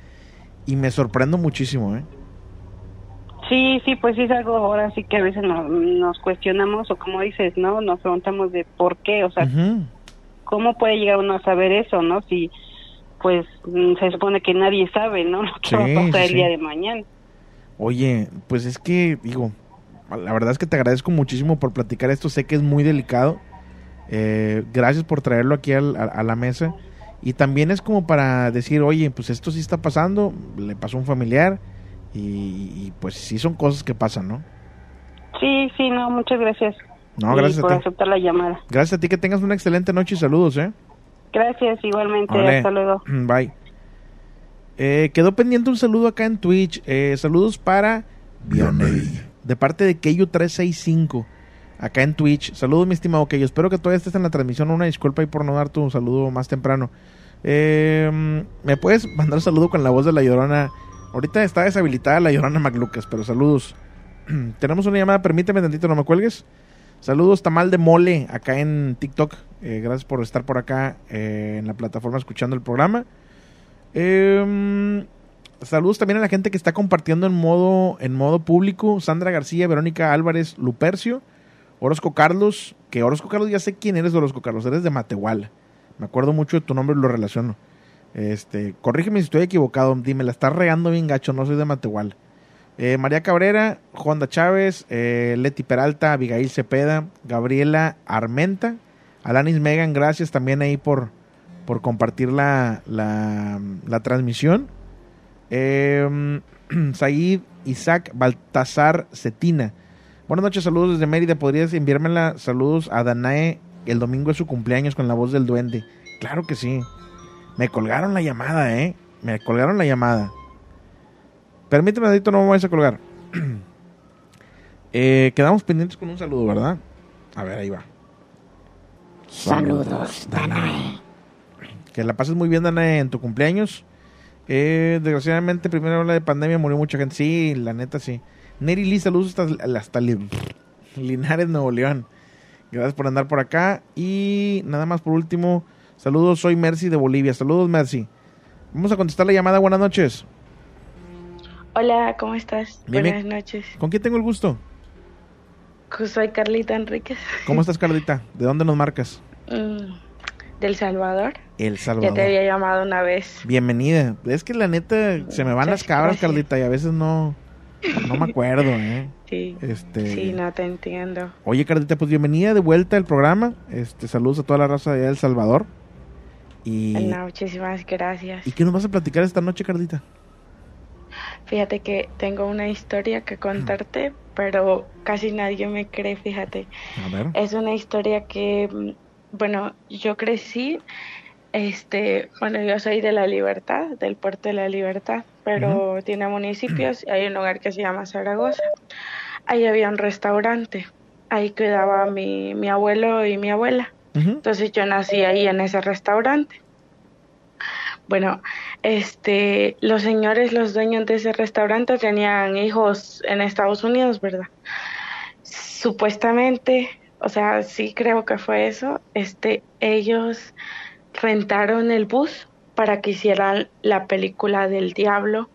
y me sorprendo muchísimo, ¿eh? Sí, sí, pues sí es algo ahora sí que a veces nos, nos cuestionamos o como dices, ¿no? Nos preguntamos de por qué, o sea. ¿Cómo puede llegar uno a saber eso, no? Si pues mm, se supone que nadie sabe, ¿no? <laughs> Lo que Sí, va a pasar sí, el día de mañana. Oye, pues es que, digo, la verdad es que te agradezco muchísimo por platicar esto. Sé que es muy delicado. Eh, gracias por traerlo aquí al- a, a la mesa. Y también es como para decir, oye, pues esto sí está pasando, le pasó a un familiar. Y, y, pues sí son cosas que pasan, ¿no? Sí, sí, no, muchas gracias. No, Y gracias por a ti. aceptar la llamada. Gracias a ti, que tengas una excelente noche y saludos, ¿eh? Gracias, igualmente. Órale. Hasta luego. <clears throat> Bye. Eh, quedó pendiente un saludo acá en Twitch. Eh, saludos para Vianey. de parte de Keyu365 acá en Twitch. Saludos, mi estimado Keyu. Espero que todavía estés en la transmisión. Una disculpa ahí por no dar tu saludo más temprano. Eh, ¿Me puedes mandar un saludo con la voz de la llorona? Ahorita está deshabilitada la llorona McLucas, pero saludos. <clears throat> Tenemos una llamada, permíteme tantito, no me cuelgues. Saludos, Tamal de Mole, acá en TikTok. Eh, gracias por estar por acá eh, en la plataforma escuchando el programa. Eh, saludos también a la gente que está compartiendo en modo, en modo público. Sandra García, Verónica Álvarez, Lupercio, Orozco Carlos. Que Orozco Carlos, ya sé quién eres, Orozco Carlos. Eres de Matehuala. Me acuerdo mucho de tu nombre lo relaciono. Este, corrígeme si estoy equivocado. Dime, la estás regando bien gacho. No soy de Matehuala. Eh, María Cabrera, Juanda Chávez, eh, Leti Peralta, Abigail Cepeda, Gabriela Armenta, Alanis Megan, gracias también ahí por, por compartir la, la, la transmisión. Eh, <clears throat> Said Isaac Baltasar Cetina. Buenas noches, saludos desde Mérida. ¿Podrías enviármela? Saludos a Danae. El domingo es su cumpleaños con la voz del duende. Claro que sí. Me colgaron la llamada, ¿eh? Me colgaron la llamada. Permíteme, Adito, no me vayas a colgar. <clears throat> Eh, quedamos pendientes con un saludo, ¿verdad? A ver, ahí va. Saludos, Danae. Que la pases muy bien, Danae, en tu cumpleaños. Eh, desgraciadamente, primero habla de pandemia, murió mucha gente. Sí, la neta, sí. Neri Lee, saludos hasta, hasta Li- Linares, Nuevo León. Gracias por andar por acá. Y nada más por último, saludos, soy Mercy de Bolivia. Saludos, Mercy. Vamos a contestar la llamada. Buenas noches. Hola, ¿cómo estás? Bien, Buenas bien. noches. ¿Con quién tengo el gusto? Soy Carlita Enríquez. ¿Cómo <laughs> estás, Carlita? ¿De dónde nos marcas? Mm, Del Salvador. El Ya Salvador. te había llamado una vez. Bienvenida. Es que la neta se me van las cabras, gracias. Carlita, y a veces no, no me acuerdo, ¿eh? <laughs> Sí. Este, Sí, no te entiendo. Oye, Carlita, pues bienvenida de vuelta al programa. Este, saludos a toda la raza de El Salvador. Y, No, muchísimas gracias. ¿Y qué nos vas a platicar esta noche, Carlita? Fíjate que tengo una historia que contarte, pero casi nadie me cree, fíjate. A ver. Es una historia que, mm, bueno, yo crecí, este, bueno, yo soy de La Libertad, del puerto de La Libertad, pero tiene municipios y hay un lugar que se llama Zaragoza. Ahí había un restaurante, ahí cuidaba mi, mi abuelo y mi abuela. Entonces yo nací ahí en ese restaurante. Bueno, este, los señores, los dueños de ese restaurante tenían hijos en Estados Unidos, ¿verdad? Supuestamente, o sea, sí creo que fue eso. Este, ellos rentaron el bus para que hicieran la película del diablo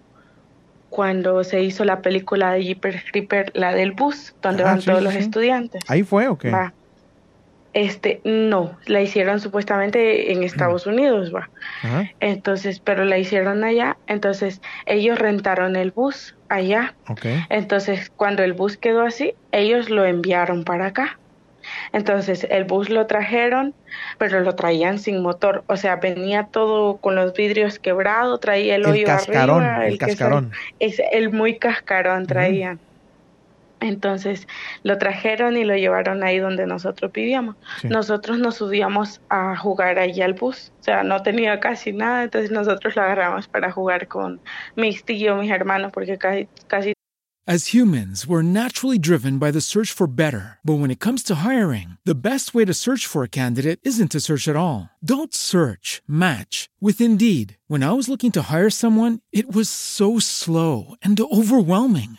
cuando se hizo la película de Jeepers Creeper, la del bus, donde Ah, van sí, todos sí, los estudiantes. ¿Ahí fue o qué? Va. Este, no, la hicieron supuestamente en Estados Unidos, va. Entonces, pero la hicieron allá, entonces ellos rentaron el bus allá. Ok. Entonces, cuando el bus quedó así, ellos lo enviaron para acá. Entonces, el bus lo trajeron, pero lo traían sin motor. O sea, venía todo con los vidrios quebrados, traía el, El hoyo cascarón, arriba. el cascarón. Es el muy cascarón traían. Entonces lo trajeron y lo llevaron ahí donde nosotros vivíamos. Sí. Nosotros nos subíamos a jugar allí al bus. O sea, no tenía casi nada, entonces nosotros lo agarramos para jugar con mis tíos, mis hermanos, porque casi, casi As humans, we're naturally driven by the search for better. But when it comes to hiring, the best way to search for a candidate isn't to search at all. Don't search, match with Indeed. When I was looking to hire someone, it was so slow and overwhelming.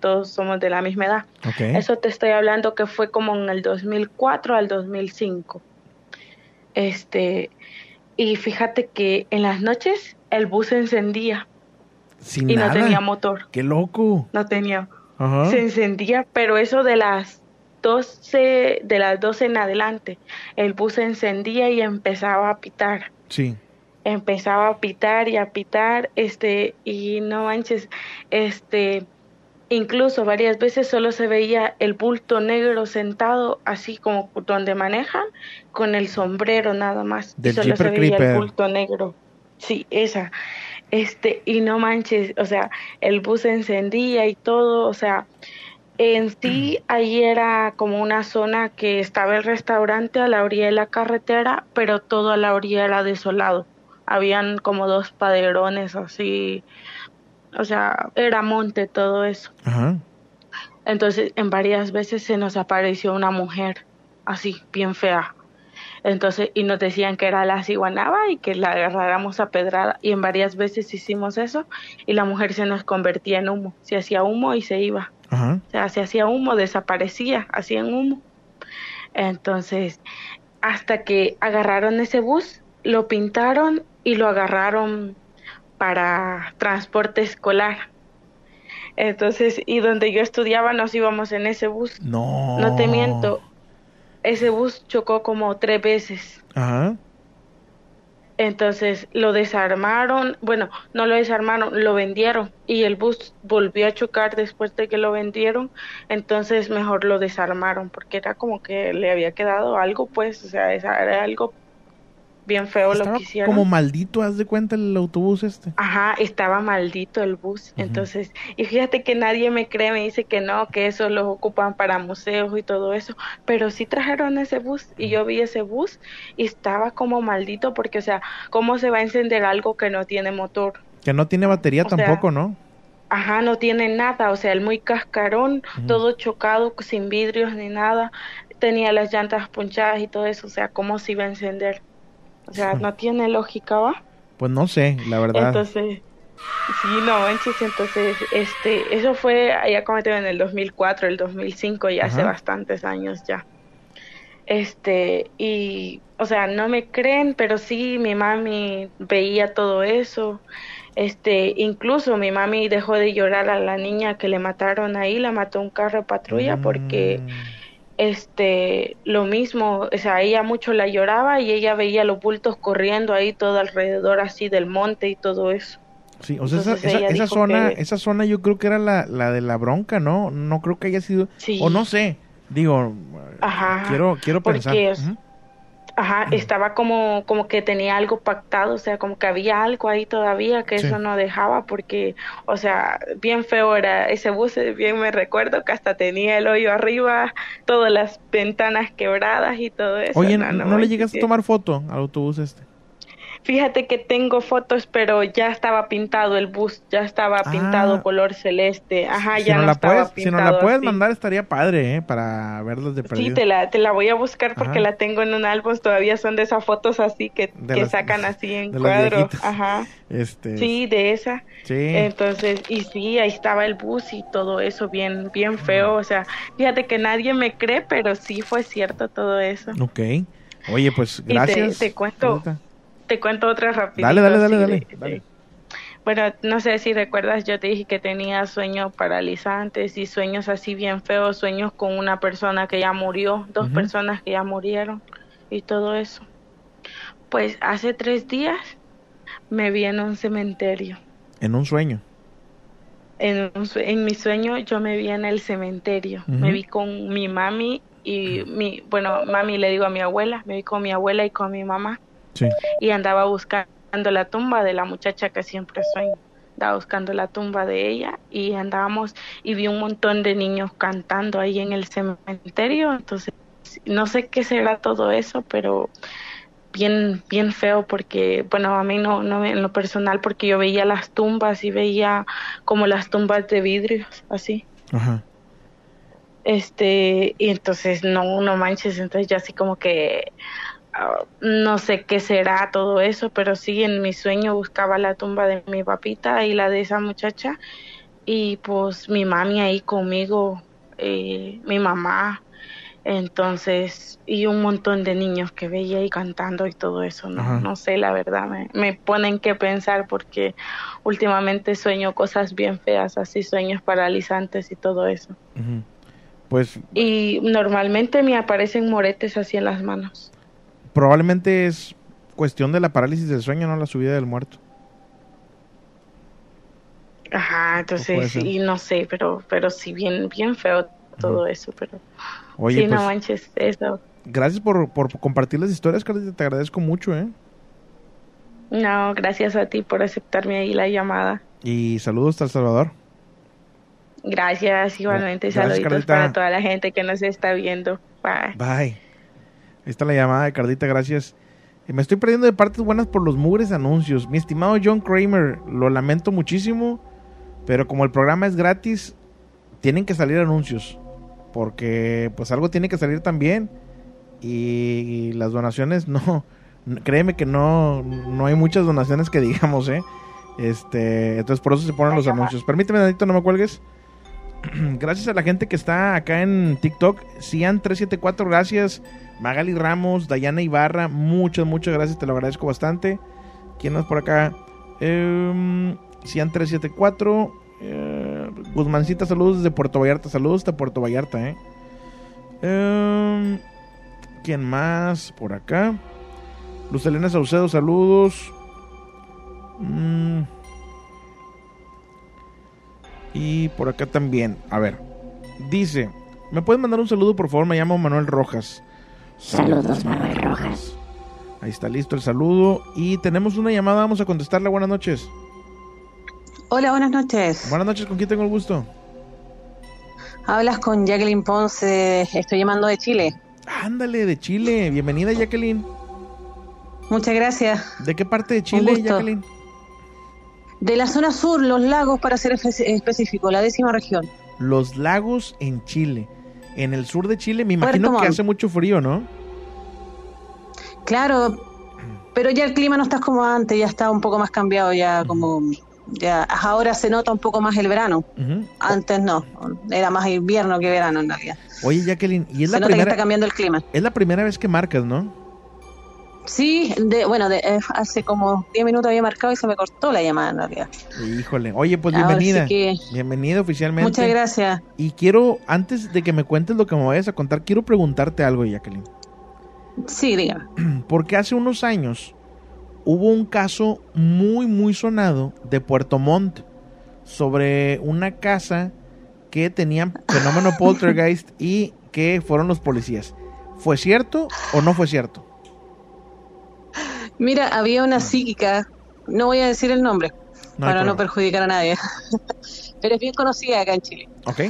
Todos somos de la misma edad. Eso te estoy hablando que fue como en el 2004 al 2005. Este, y fíjate que en las noches el bus se encendía Sin y nada. no tenía motor, Qué loco. no tenía. Se encendía, pero eso de las 12 de las 12 en adelante, el bus se encendía y empezaba a pitar. Sí. empezaba a pitar y a pitar, este, y no manches, este, incluso varias veces solo se veía el bulto negro sentado así como donde manejan, con el sombrero nada más, Del solo se veía Creeper. el bulto negro, sí, esa, este, y no manches, o sea, el bus se encendía y todo, o sea, en sí, <clears throat> ahí era como una zona que estaba el restaurante a la orilla de la carretera, pero todo a la orilla era desolado. Habían como dos paderones así, o sea, era monte todo eso. Ajá. Entonces, en varias veces se nos apareció una mujer así, bien fea. Entonces, y nos decían que era la ciguanaba y que la agarráramos a pedrada. Y en varias veces hicimos eso y la mujer se nos convertía en humo. Se hacía humo y se iba. Ajá. O sea, se hacía humo, desaparecía, hacían humo. Entonces, hasta que agarraron ese bus, lo pintaron y lo agarraron para transporte escolar. Entonces, y donde yo estudiaba nos íbamos en ese bus. No. No te miento, ese bus chocó como tres veces. Ajá. Entonces lo desarmaron, bueno, no lo desarmaron, lo vendieron y el bus volvió a chocar después de que lo vendieron, entonces mejor lo desarmaron porque era como que le había quedado algo, pues, o sea, era algo bien feo lo Estaba que hicieron. como maldito, haz de cuenta el autobús este. Ajá, estaba maldito el bus. Entonces, y fíjate que nadie me cree, me dice que no, que eso lo ocupan para museos y todo eso, pero sí trajeron ese bus y yo vi ese bus y estaba como maldito porque, o sea, ¿cómo se va a encender algo que no tiene motor? Que no tiene batería O sea, tampoco, ¿no? Ajá, no tiene nada, o sea, el muy cascarón, todo chocado, sin vidrios ni nada, tenía las llantas punchadas y todo eso, o sea, ¿cómo se iba a encender? O sea, no tiene lógica, ¿va? Pues no sé, la verdad. Entonces, sí, no manches, entonces, este, eso fue, ya digo, en el 2004, el 2005, ya hace bastantes años ya. Este, y, o sea, no me creen, pero sí, mi mami veía todo eso. Este, incluso mi mami dejó de llorar a la niña que le mataron ahí, la mató un carro de patrulla porque Mm. Este lo mismo, o sea, ella mucho la lloraba y ella veía los bultos corriendo ahí todo alrededor así del monte y todo eso. Sí, o sea, esa, Entonces esa- ella esa dijo zona, que- esa zona yo creo que era la, la de la bronca, ¿no? No creo que haya sido, Sí. o no sé, digo, Ajá. quiero, quiero pensar. Porque. Ajá, estaba como, como que tenía algo pactado, o sea, como que había algo ahí todavía que Sí. eso no dejaba, porque, o sea, bien feo era ese bus, eh, bien me recuerdo que hasta tenía el hoyo arriba, todas las ventanas quebradas y todo eso. Oye, no, ¿no, no le llegaste a tomar foto al autobús este? Fíjate que tengo fotos, pero ya estaba pintado el bus, ya estaba pintado color celeste, ajá, si Ah, ya no la estaba puedes, pintado si nos la puedes así. mandar estaría padre, ¿eh? Para verlas de perdido. Sí, te la, te la voy a buscar porque Ajá. la tengo en un álbum, todavía son de esas fotos así que, que las- sacan <laughs> así en cuadro. Ajá. Este, Sí, de esa. Sí. Entonces, y sí, ahí estaba el bus y todo eso bien, bien feo. O sea, fíjate que nadie me cree, pero sí fue cierto todo eso. Ok. Oye, pues Y te- gracias. te, cuento. Te cuento otra rapidito. Dale, dale, dale, dale. dale. bueno, no sé si recuerdas, yo te dije que tenía sueños paralizantes y sueños así bien feos, sueños con una persona que ya murió, dos personas que ya murieron y todo eso. Pues hace tres días me vi en un cementerio. En un sueño. En, un en mi sueño yo me vi en el cementerio. Me vi con mi mami y mi, bueno, mami le digo a mi abuela, me vi con mi abuela y con mi mamá Sí. y andaba buscando la tumba de la muchacha que siempre sueño. Andaba buscando la tumba de ella y andábamos y vi un montón de niños cantando ahí en el cementerio. Entonces, no sé qué será todo eso, pero bien, bien feo porque, bueno, a mí no, no en lo personal porque yo veía las tumbas y veía como las tumbas de vidrios, así. Ajá. Este, y entonces no, no manches, entonces yo así como que no sé qué será todo eso, pero sí en mi sueño buscaba la tumba de mi papita y la de esa muchacha y pues mi mami ahí conmigo, eh, mi mamá, entonces y un montón de niños que veía ahí cantando y todo eso, no, Ajá. no sé la verdad, me, me ponen que pensar porque últimamente sueño cosas bien feas, así sueños paralizantes y todo eso. Pues Y normalmente me aparecen moretes así en las manos. Probablemente es cuestión de la parálisis del sueño, no la subida del muerto. Ajá, entonces, y no sé, pero, pero sí, bien, bien feo todo eso, pero Oye, sí, pues no manches, eso. gracias por, por compartir las historias, Carlita. Te agradezco mucho, ¿eh? No, gracias a ti por aceptarme ahí la llamada. Y saludos hasta El Salvador. Gracias, igualmente, Gracias, saluditos Carlita. para toda la gente que nos está viendo. Bye. Bye. Ahí está la llamada de Cardita, gracias. Eh, Me estoy perdiendo de partes buenas por los mugres anuncios. Mi estimado John Kramer, lo lamento muchísimo, pero como el programa es gratis, tienen que salir anuncios. Porque pues algo tiene que salir también. Y las donaciones no, créeme que no, no hay muchas donaciones que digamos, ¿eh? Este, entonces por eso se ponen los anuncios. Permíteme, Danito, no me cuelgues. <clears throat> gracias a la gente que está acá en TikTok. Cian374, gracias. Magali Ramos, Dayana Ibarra, muchas, muchas gracias, te lo agradezco bastante. ¿Quién más por acá? Eh, Cian374, eh, Guzmancita, saludos desde Puerto Vallarta, saludos hasta Puerto Vallarta, ¿eh? Eh, ¿Quién más por acá? Luz Elena Saucedo, saludos. Mm. Y por acá también. A ver. Dice. ¿Me puedes mandar un saludo, por favor? Me llamo Manuel Rojas. Saludos, Manuel Rojas. Ahí está listo el saludo. Y tenemos una llamada. Vamos a contestarla. Buenas noches. Hola, buenas noches. Buenas noches. ¿Con quién tengo el gusto? Hablas con Jacqueline Ponce. Estoy llamando de Chile. Ándale, de Chile. Bienvenida, Jacqueline. Muchas gracias. ¿De qué parte de Chile. Jacqueline? De la zona sur, los lagos, para ser espe- específico, la décima región. Los lagos en Chile. En el sur de Chile, me imagino Puerto que Montt. hace mucho frío, ¿no? Claro, pero ya el clima no está como antes, ya está un poco más cambiado, ya como Ya, ahora se nota un poco más el verano. Antes no, era más invierno que verano en realidad. Oye, Jacqueline, y es se la nota que primera está cambiando el clima. es la primera vez que marcas, ¿no? Sí, de, bueno, de, eh, hace como 10 minutos había marcado y se me cortó la llamada en realidad. Híjole. Oye, pues Ahora sí bienvenida. que- Bienvenida oficialmente. Muchas gracias. Y quiero antes de que me cuentes lo que me vayas a contar, quiero preguntarte algo, Jacqueline. Sí, dígame. <clears throat> Porque hace unos años hubo un caso muy, muy sonado de Puerto Montt sobre una casa que tenían fenómeno <laughs> poltergeist y que fueron los policías. ¿Fue cierto o no fue cierto? Mira, había una psíquica, no voy a decir el nombre No para no perjudicar a nadie, <laughs> pero es bien conocida acá en Chile. ¿Ok?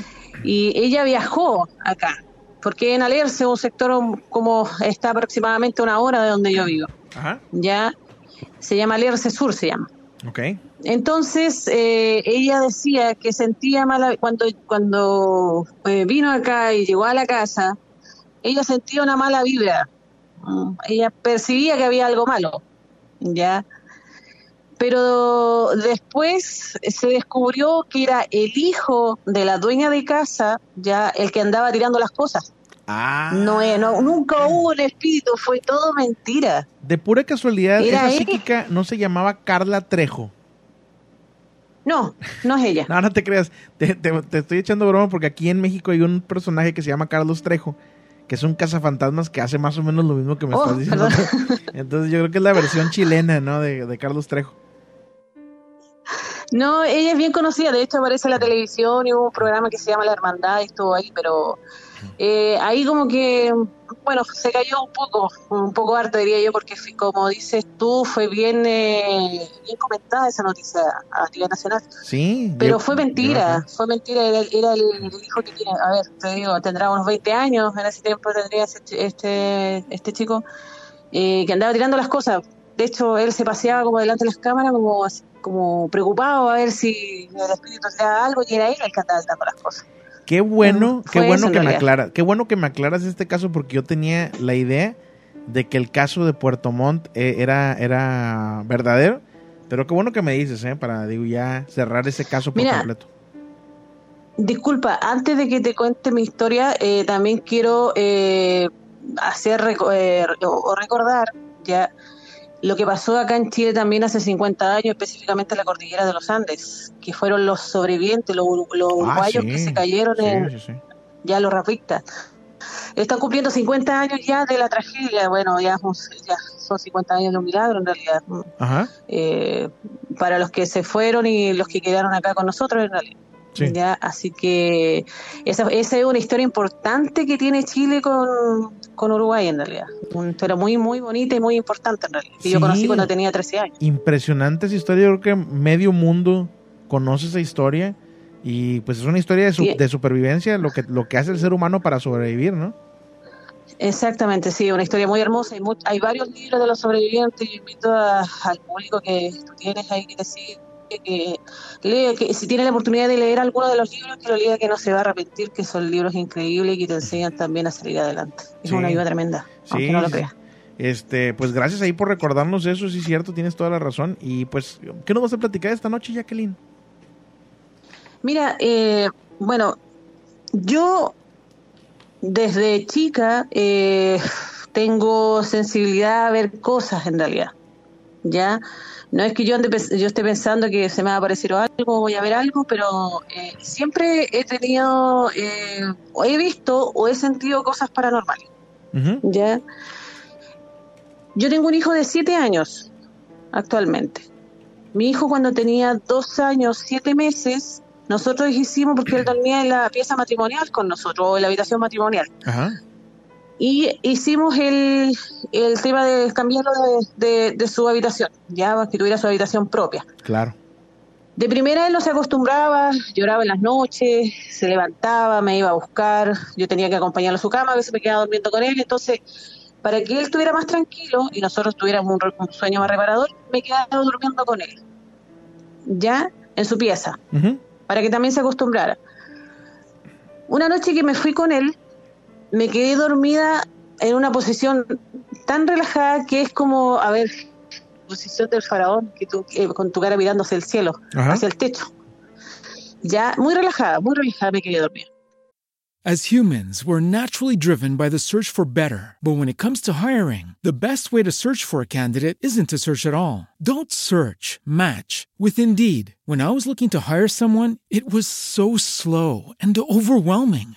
Y ella viajó acá, porque en Alerce, un sector como está aproximadamente una hora de donde yo vivo, Ajá. ya se llama Alerce Sur, se llama. Ok. Entonces, eh, ella decía que sentía mala, cuando, cuando eh, vino acá y llegó a la casa, ella sentía una mala vibra. Ella percibía que había algo malo, ¿ya? Pero después se descubrió que era el hijo de la dueña de casa, ya el que andaba tirando las cosas. Ah. No, no, nunca hubo un espíritu, fue todo mentira. De pura casualidad, Era esa él. psíquica no se llamaba Carla Trejo. No, no es ella. <laughs> No, no te creas. Te, te- te estoy echando broma porque aquí en México hay un personaje que se llama Carlos Trejo, que es un cazafantasmas que hace más o menos lo mismo que me Oh, estás diciendo. perdón. <laughs> Entonces yo creo que es la versión chilena, ¿no? De, de Carlos Trejo. No, ella es bien conocida, de hecho aparece en la televisión y hubo un programa que se llama La Hermandad y estuvo ahí, pero eh, ahí como que, bueno, se cayó un poco, un poco harto diría yo, porque como dices tú, fue bien, eh, bien comentada esa noticia a nivel nacional. Sí. Pero yo- fue mentira, fue mentira, era, era el, el hijo que tiene, a ver, te digo, tendrá unos 20 años, en ese tiempo tendría ese ch- este, este chico, eh, que andaba tirando las cosas. De hecho, él se paseaba como delante de las cámaras, como, como preocupado a ver si el espíritu hacía algo y era él el que andaba tirando las cosas. Qué bueno, qué bueno que me aclaras, qué bueno que me aclaras este caso porque yo tenía la idea de que el caso de Puerto Montt eh, era, era verdadero, pero qué bueno que me dices, ¿eh? Para, digo, ya cerrar ese caso por Mira, completo. Disculpa, antes de que te cuente mi historia, eh, también quiero eh, hacer eh, o recordar ya lo que pasó acá en Chile también hace 50 años, específicamente en la cordillera de los Andes, que fueron los sobrevivientes, los, los uruguayos Ah, sí, que se cayeron sí, en, sí. ya los rapistas. Están cumpliendo 50 años ya de la tragedia, bueno, ya, ya son 50 años de un milagro en realidad, Ajá. eh, para los que se fueron y los que quedaron acá con nosotros en realidad. Sí. Ya, así que esa, esa es una historia importante que tiene Chile con, con Uruguay en realidad. Una historia muy, muy bonita y muy importante en realidad. Que yo conocí cuando tenía 13 años. Impresionante esa historia, yo creo que medio mundo conoce esa historia y pues es una historia de, su- de supervivencia, lo que, lo que hace el ser humano para sobrevivir, ¿no? Exactamente, sí, una historia muy hermosa. Hay, hay varios libros de los sobrevivientes. Yo invito a- al público que tú tienes ahí que te sigue, que lea, que si tiene la oportunidad de leer alguno de los libros, que lo lea, que no se va a arrepentir, que son libros increíbles y que te enseñan también a salir adelante. Es Sí. una ayuda tremenda, aunque Sí, no lo creas. Este, pues gracias ahí por recordarnos eso, sí es cierto, tienes toda la razón. Y pues, ¿qué nos vas a platicar esta noche, Jacqueline? Mira, eh, bueno, yo desde chica eh, tengo sensibilidad a ver cosas en realidad. ¿Ya? No es que yo, ande yo esté pensando que se me va a aparecer algo, voy a ver algo, pero eh, siempre he tenido, eh, o he visto o he sentido cosas paranormales. ¿Ya? Yo tengo un hijo de siete años actualmente. Mi hijo cuando tenía dos años, siete meses, nosotros hicimos, porque él dormía en la pieza matrimonial con nosotros, o en la habitación matrimonial. Ajá. Y hicimos el, el tema de cambiarlo de, de- de su habitación, ya que tuviera su habitación propia. Claro. De primera él no se acostumbraba, lloraba en las noches, se levantaba, me iba a buscar, yo tenía que acompañarlo a su cama, a veces me quedaba durmiendo con él, entonces para que él estuviera más tranquilo y nosotros tuviéramos un sueño más reparador, me quedaba durmiendo con él, ya en su pieza, para que también se acostumbrara. Una noche que me fui con él, me quedé dormida en una posición tan relajada que es como, a ver, posición del faraón, que tú, eh, con tu cara mirando hacia el cielo, Ajá. hacia el techo. Ya, muy relajada, muy relajada me quedé dormida. As humans, we're naturally driven by the search for better. But when it comes to hiring, the best way to search for a candidate isn't to search at all. Don't search, match with Indeed. When I was looking to hire someone, it was so slow and overwhelming.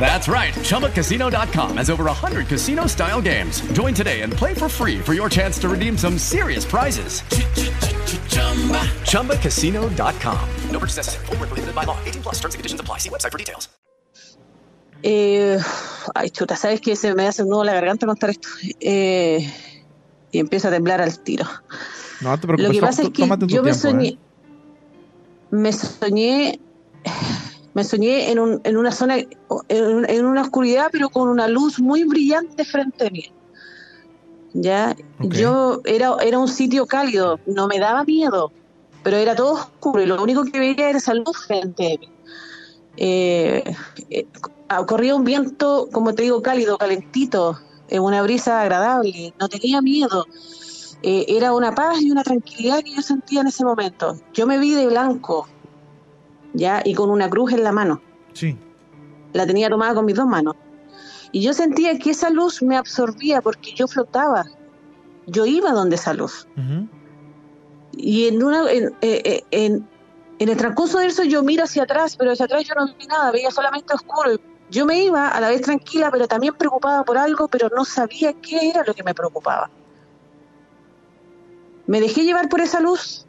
That's right. ChumbaCasino.com has over 100 casino style games. Join today and play for free for your chance to redeem some serious prizes. ChumbaCasino.com. No purchase necessary. Void where prohibited by law. 18 plus terms and conditions apply. See website for details. Eh, ay, chuta, ¿sabes qué? Se me hace un nudo la garganta contar esto. Eh, y empiezo a temblar al tiro. No te Lo que pasa es que tómate tu yo me soñé, ¿eh? me soñé, me soñé en, un- en una zona, en, en una oscuridad, pero con una luz muy brillante frente a mí. Ya, yo era, era un sitio cálido, no me daba miedo, pero era todo oscuro y lo único que veía era esa luz frente a mí. Eh, eh, corría un viento, como te digo, cálido, calentito, en una brisa agradable, no tenía miedo. Eh, era una paz y una tranquilidad que yo sentía en ese momento. Yo me vi de blanco, ya, y con una cruz en la mano. Sí. La tenía tomada con mis dos manos. Y yo sentía que esa luz me absorbía porque yo flotaba. Yo iba donde esa luz. Y en, una, en, eh, eh, en, en el transcurso de eso yo miro hacia atrás, pero hacia atrás yo no vi nada, veía solamente oscuro. Yo me iba a la vez tranquila, pero también preocupada por algo, pero no sabía qué era lo que me preocupaba. Me dejé llevar por esa luz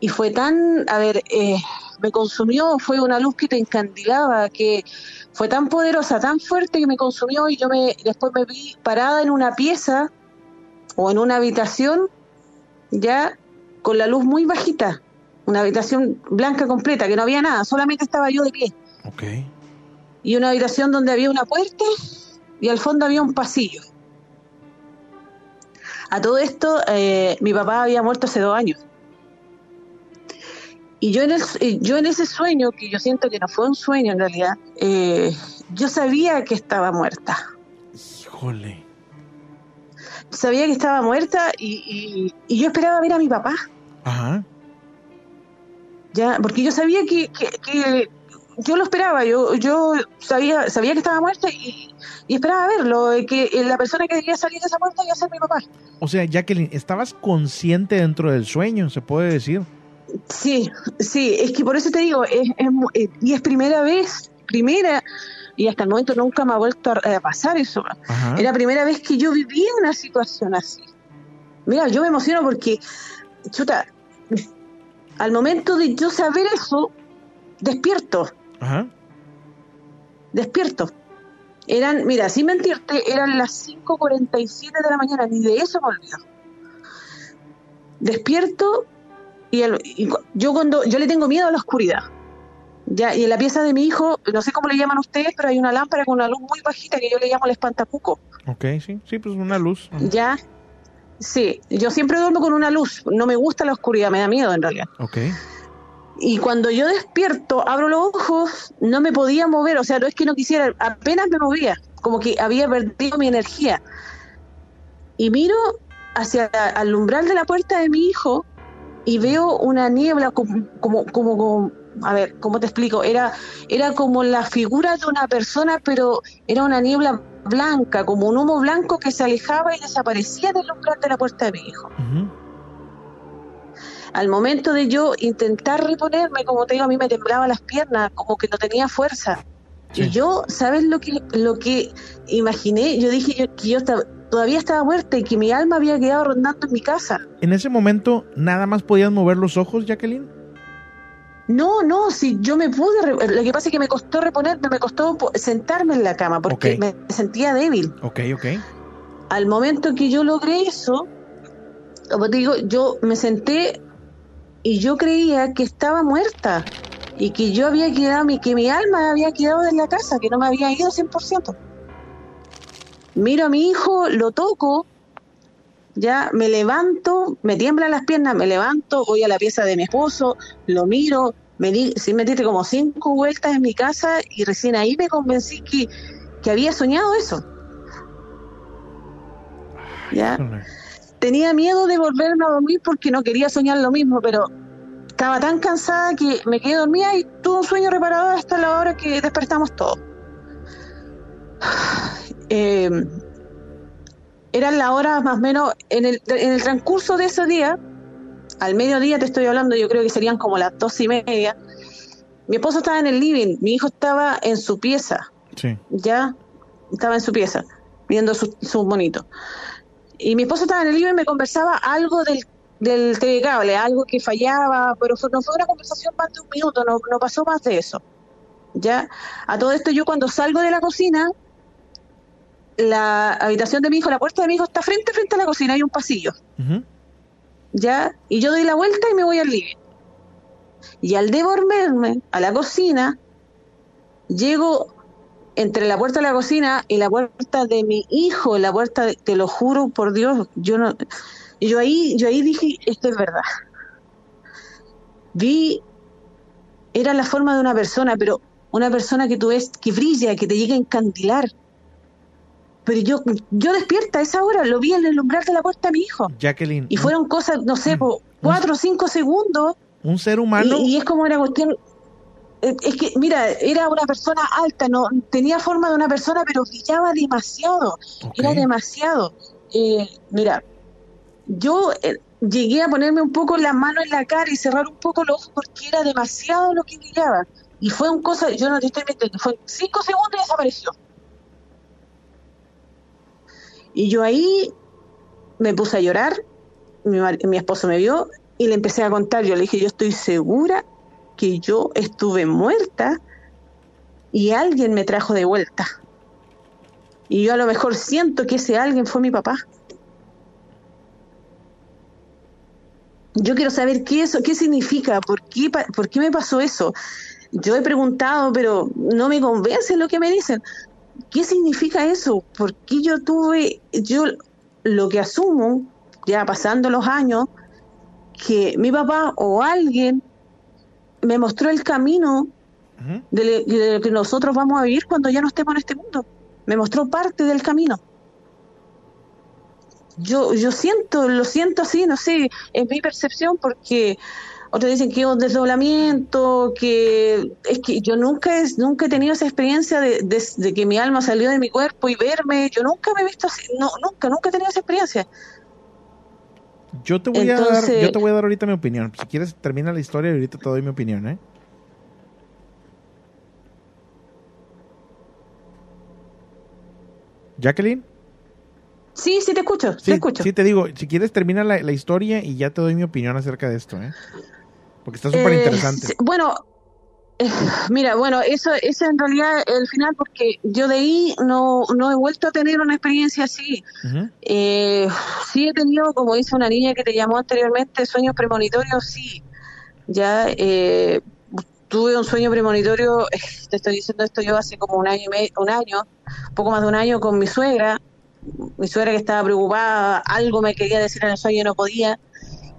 y fue tan, a ver, eh, me consumió, fue una luz que te encandilaba, que fue tan poderosa, tan fuerte que me consumió y yo me después me vi parada en una pieza o en una habitación ya con la luz muy bajita, una habitación blanca completa, que no había nada, solamente estaba yo de pie. Y una habitación donde había una puerta y al fondo había un pasillo. A todo esto, eh, mi papá había muerto hace dos años. Y yo en, el- yo en ese sueño, que yo siento que no fue un sueño en realidad, eh, yo sabía que estaba muerta. Híjole. Sabía que estaba muerta y, y- y yo esperaba ver a mi papá. Ajá. ya porque yo sabía que, que- que- yo lo esperaba yo yo sabía sabía que estaba muerta y, y esperaba verlo eh, que eh, la persona que debía salir de esa puerta iba a ser mi papá O sea, Jacqueline, estabas consciente dentro del sueño, se puede decir. Sí sí es que por eso te digo es, es eh, y es primera vez primera y hasta el momento nunca me ha vuelto a, a pasar eso Ajá. la primera vez que yo viví una situación así mira yo me emociono porque chuta al momento de yo saber eso despierto Ajá. despierto. Eran, mira, sin mentirte, eran las 5.47 de la mañana, ni de eso me olvido. Despierto y, el- y yo cuando yo le tengo miedo a la oscuridad. Ya, y en la pieza de mi hijo, no sé cómo le llaman ustedes, pero hay una lámpara con una luz muy bajita que yo le llamo el espantacuco. Ok, sí, sí, pues una luz. Ya, sí, yo siempre duermo con una luz, no me gusta la oscuridad, me da miedo en realidad. Ok. Y cuando yo despierto, abro los ojos, no me podía mover, o sea, no es que no quisiera, apenas me movía, como que había perdido mi energía. Y miro hacia al umbral de la puerta de mi hijo y veo una niebla como, como, como, como- a ver, ¿cómo te explico? Era, era como la figura de una persona, pero era una niebla blanca, como un humo blanco que se alejaba y desaparecía del umbral de la puerta de mi hijo. Al momento de yo intentar reponerme, como te digo, a mí me temblaban las piernas, como que no tenía fuerza. Y yo, ¿sabes lo que lo que imaginé? Yo dije yo, que yo estaba, todavía estaba muerta y que mi alma había quedado rondando en mi casa. En ese momento, ¿nada más podías mover los ojos, Jacqueline? No, no, si yo me pude, lo que pasa es que me costó reponerme, me costó sentarme en la cama porque me sentía débil. Ok, ok. Al momento que yo logré eso, como te digo, yo me senté y yo creía que estaba muerta y que yo había quedado, que mi alma había quedado en la casa, que no me había ido 100%. Miro a mi hijo, lo toco, ya me levanto, me tiemblan las piernas, me levanto, voy a la pieza de mi esposo, lo miro, me di, sí me diste como cinco vueltas en mi casa y recién ahí me convencí que, que había soñado eso. ¿Ya? Tenía miedo de volverme a dormir porque no quería soñar lo mismo, pero estaba tan cansada que me quedé dormida y tuve un sueño reparador hasta la hora que despertamos todos. Eh, eran las horas más o menos, en el, en el transcurso de ese día, al mediodía te estoy hablando, yo creo que serían como las dos y media, mi esposo estaba en el living, mi hijo estaba en su pieza, Sí. ya estaba en su pieza, viendo su, su monito. Y mi esposo estaba en el living y me conversaba algo del, del TV cable, algo que fallaba, pero fue- no fue una conversación más de un minuto, no, no pasó más de eso. Ya, a todo esto yo cuando salgo de la cocina, la habitación de mi hijo, la puerta de mi hijo está frente frente a la cocina, hay un pasillo, ya, y yo doy la vuelta y me voy al living. Y al devolverme a la cocina, llego entre la puerta de la cocina y la puerta de mi hijo, la puerta, de- te lo juro por Dios, yo no, yo ahí, yo ahí dije, esto es verdad. Vi, era la forma de una persona, pero una persona que tú ves que brilla, que te llega a encandilar. Pero yo, yo despierta a esa hora, lo vi en el umbral de la puerta de mi hijo. Jacqueline, Y fueron cosas, no sé, po, cuatro o cinco segundos. un ser humano. Y, y es como una cuestión. eh, Es que, mira, era una persona alta, no tenía forma de una persona, pero brillaba demasiado. Era demasiado. Eh, mira, yo eh, llegué a ponerme un poco la mano en la cara y cerrar un poco los ojos porque era demasiado lo que brillaba. Y fue un cosa, yo no te estoy mintiendo, fue cinco segundos y desapareció. Y yo ahí me puse a llorar, mi, mi esposo me vio y le empecé a contar, yo le dije, yo estoy segura que yo estuve muerta y alguien me trajo de vuelta. Y yo a lo mejor siento que ese alguien fue mi papá. Yo quiero saber qué eso, qué significa, por qué, por qué me pasó eso. Yo he preguntado, pero no me convence lo que me dicen. ¿Qué significa eso? ¿Por qué yo tuve, yo lo que asumo, ya pasando los años, que mi papá o alguien me mostró el camino de, le- de lo que nosotros vamos a vivir cuando ya no estemos en este mundo. Me mostró parte del camino. Yo, yo siento, lo siento así, no sé, es mi percepción porque otros dicen que es un desdoblamiento, que es que yo nunca he, nunca he tenido esa experiencia de, de- de que mi alma salió de mi cuerpo y verme, yo nunca me he visto así, no, nunca, nunca he tenido esa experiencia. Yo te voy a dar, yo te voy a dar ahorita mi opinión. Si quieres termina la historia y ahorita te doy mi opinión, ¿eh? Jacqueline, Sí, sí te escucho, sí, te escucho. sí te digo, si quieres termina la, la historia y ya te doy mi opinión acerca de esto, ¿eh? Porque está súper Eh, interesante. bueno, eh, <laughs> mira, bueno, eso, eso en realidad el final porque yo de ahí no, no he vuelto a tener una experiencia así. Eh, sí he tenido, como dice una niña que te llamó anteriormente, sueños premonitorios, sí. Ya eh, tuve un sueño premonitorio, <laughs> te estoy diciendo esto yo hace como un año y medio, un año, poco más de un año con mi suegra. Mi suegra que estaba preocupada, algo me quería decir en el sueño y no podía.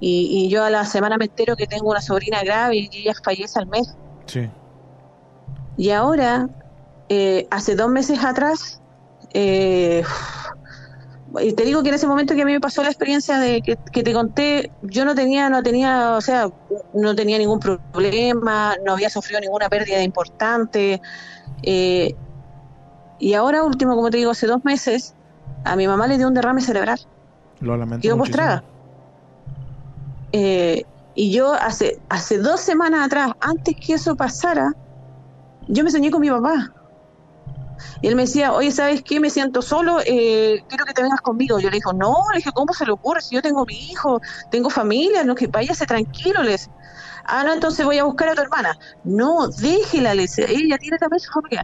Y, y yo a la semana me entero que tengo una sobrina grave y ella fallece al mes. Sí. Y ahora, eh, hace dos meses atrás, eh, y te digo que en ese momento que a mí me pasó la experiencia de que, que te conté, yo no tenía, no tenía, o sea, no tenía ningún problema, no había sufrido ninguna pérdida importante. eh, y ahora último, como te digo, hace dos meses, a mi mamá le dio un derrame cerebral. Lo lamento Quedó postrada. Eh, Y yo hace, hace dos semanas atrás, antes que eso pasara, yo me soñé con mi papá. Y él me decía, oye, ¿sabes qué? Me siento solo, eh, quiero que te vengas conmigo. Yo le dije, no, le dije, ¿cómo se le ocurre? Si yo tengo mi hijo, tengo familia, no, que váyase tranquilo, les. Ah, no, entonces voy a buscar a tu hermana. No, déjela, le dice, ella tiene también su familia.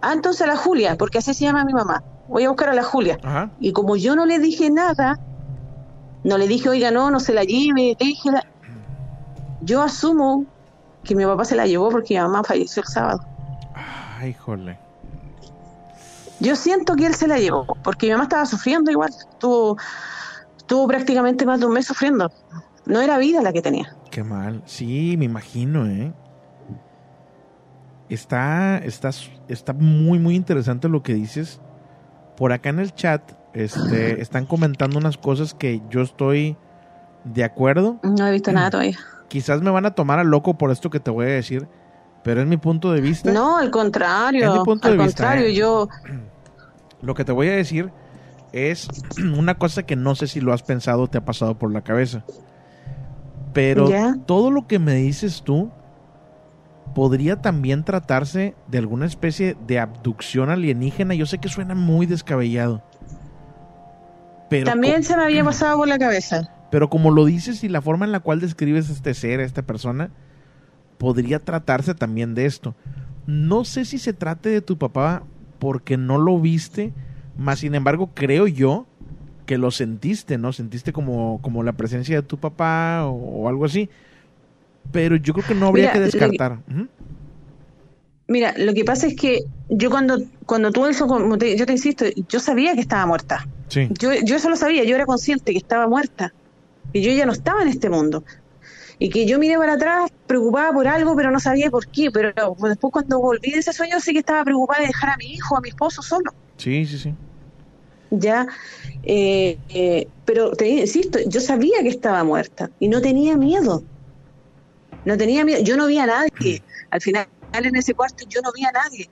Ah, entonces a la Julia, porque así se llama mi mamá. Voy a buscar a la Julia. Y como yo no le dije nada, no le dije, oiga, no, no se la lleve, déjela. Yo asumo que mi papá se la llevó porque mi mamá falleció el sábado. Ay, jole. Yo siento que él se la llevó, porque mi mamá estaba sufriendo igual. Estuvo, estuvo prácticamente más de un mes sufriendo. No era vida la que tenía. Qué mal. Sí, me imagino, ¿eh? Está, está, está muy, muy interesante lo que dices. Por acá en el chat este, <laughs> están comentando unas cosas que yo estoy de acuerdo. No he visto nada todavía. Quizás me van a tomar a loco por esto que te voy a decir, pero es mi punto de vista. No, al contrario. Es mi punto al de contrario, vista, ¿eh? yo. <clears throat> Lo que te voy a decir es <clears throat> una cosa que no sé si lo has pensado o te ha pasado por la cabeza. Pero todo lo que me dices tú podría también tratarse de alguna especie de abducción alienígena. Yo sé que suena muy descabellado. Pero también se me había <clears throat> pasado por la cabeza. Pero como lo dices y la forma en la cual describes a este ser, a esta persona, podría tratarse también de esto. No sé si se trate de tu papá porque no lo viste, más sin embargo creo yo que lo sentiste, ¿no? Sentiste como, como la presencia de tu papá o, algo así. Pero yo creo que no habría que descartar. Mira, lo que pasa es que yo cuando, cuando tuve eso, yo te insisto, yo sabía que estaba muerta. Sí. Yo, yo eso lo sabía, yo era consciente que estaba muerta. Y yo ya no estaba en este mundo. Y que yo miré para atrás preocupada por algo, pero no sabía por qué. Pero después cuando volví de ese sueño sí que estaba preocupada de dejar a mi hijo, a mi esposo solo. Sí, sí, sí ya eh, eh, pero te insisto, yo sabía que estaba muerta y no tenía miedo. No tenía miedo, yo no vi a nadie. <clears throat> Al final en ese cuarto yo no vi a nadie.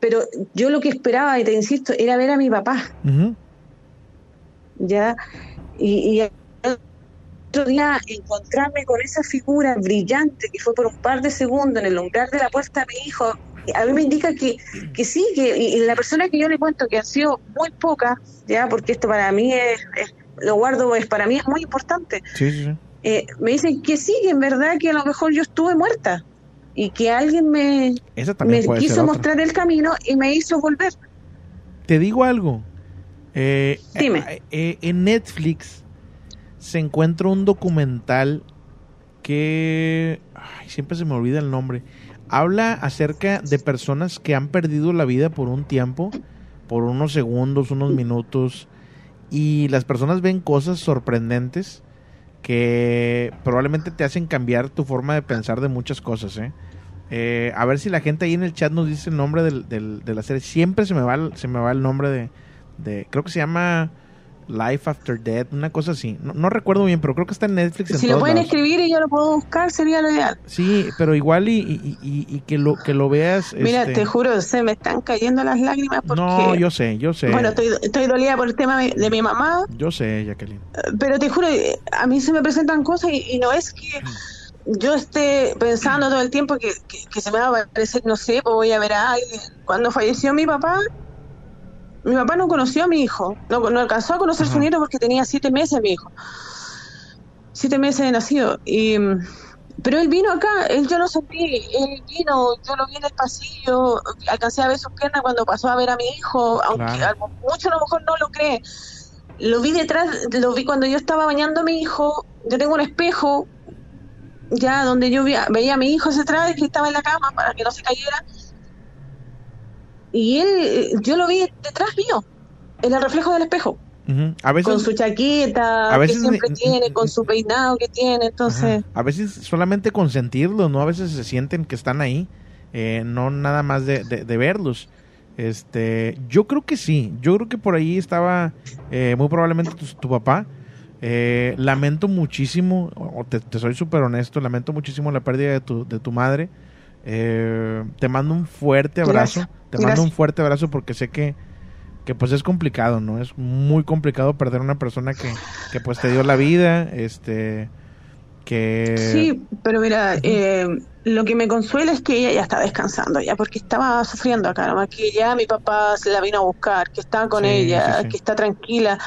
Pero yo lo que esperaba, y te insisto, era ver a mi papá. Ya, y, y otro día encontrarme con esa figura brillante que fue por un par de segundos en el lugar de la puerta de mi hijo, a mí me indica que, que sí, que y la persona que yo le cuento que ha sido muy poca, ya, porque esto para mí es, lo guardo, es para mí es muy importante. Eh, me dicen que sí, que en verdad que a lo mejor yo estuve muerta y que alguien me, me quiso mostrar el camino y me hizo volver. Te digo algo. Eh, Dime. Eh, en Netflix se encuentra un documental que ay, siempre se me olvida el nombre habla acerca de personas que han perdido la vida por un tiempo, por unos segundos, unos minutos, y las personas ven cosas sorprendentes que probablemente te hacen cambiar tu forma de pensar de muchas cosas. ¿eh? Eh, a ver si la gente ahí en el chat nos dice el nombre del, del, de la serie. Siempre se me va, se me va el nombre de, de creo que se llama Life After Death, una cosa así. No, recuerdo bien, pero creo que está en Netflix. si lo pueden escribir y yo lo puedo buscar, sería lo ideal. Sí, pero igual y, y, que lo que lo veas. Mira, este te juro, se me están cayendo las lágrimas porque. No, yo sé, yo sé. Bueno, estoy, estoy dolida por el tema de, mi mamá. Yo sé, Jacqueline. Pero te juro, a mí se me presentan cosas y, no es que yo esté pensando todo el tiempo que, que, se me va a aparecer, no sé, pues voy a ver a alguien. Cuando falleció mi papá, mi papá no conoció a mi hijo, no, alcanzó a conocer a su nieto porque tenía siete meses mi hijo. Siete meses de nacido. Y, pero él vino acá, él yo lo sentí, él vino, yo lo vi en el pasillo, alcancé a ver sus piernas cuando pasó a ver a mi hijo, aunque mucho a lo mejor no lo cree. Lo vi detrás, lo vi cuando yo estaba bañando a mi hijo, yo tengo un espejo, ya donde yo veía, veía a mi hijo hacia atrás que estaba en la cama para que no se cayera y él, yo lo vi detrás mío, en el reflejo del espejo. a veces, con su chaqueta que siempre tiene, con su peinado que tiene, entonces... A veces solamente con sentirlos, ¿no? A veces se sienten que están ahí, eh, no nada más de, de, verlos. Este, yo creo que sí, yo creo que por ahí estaba eh, muy probablemente tu, papá. Eh, lamento muchísimo, o te, soy súper honesto, lamento muchísimo la pérdida de tu, de tu madre. Te mando un fuerte abrazo. Te mando un fuerte abrazo porque sé que, que pues es complicado, ¿no? Es muy complicado perder a una persona que, que pues te dio la vida, este Que... Sí, pero mira, eh, lo que me consuela es que ella ya está descansando ya, porque estaba sufriendo acá, nomás que ya mi papá se la vino a buscar, que está con Sí, ella, sí, sí. que está tranquila.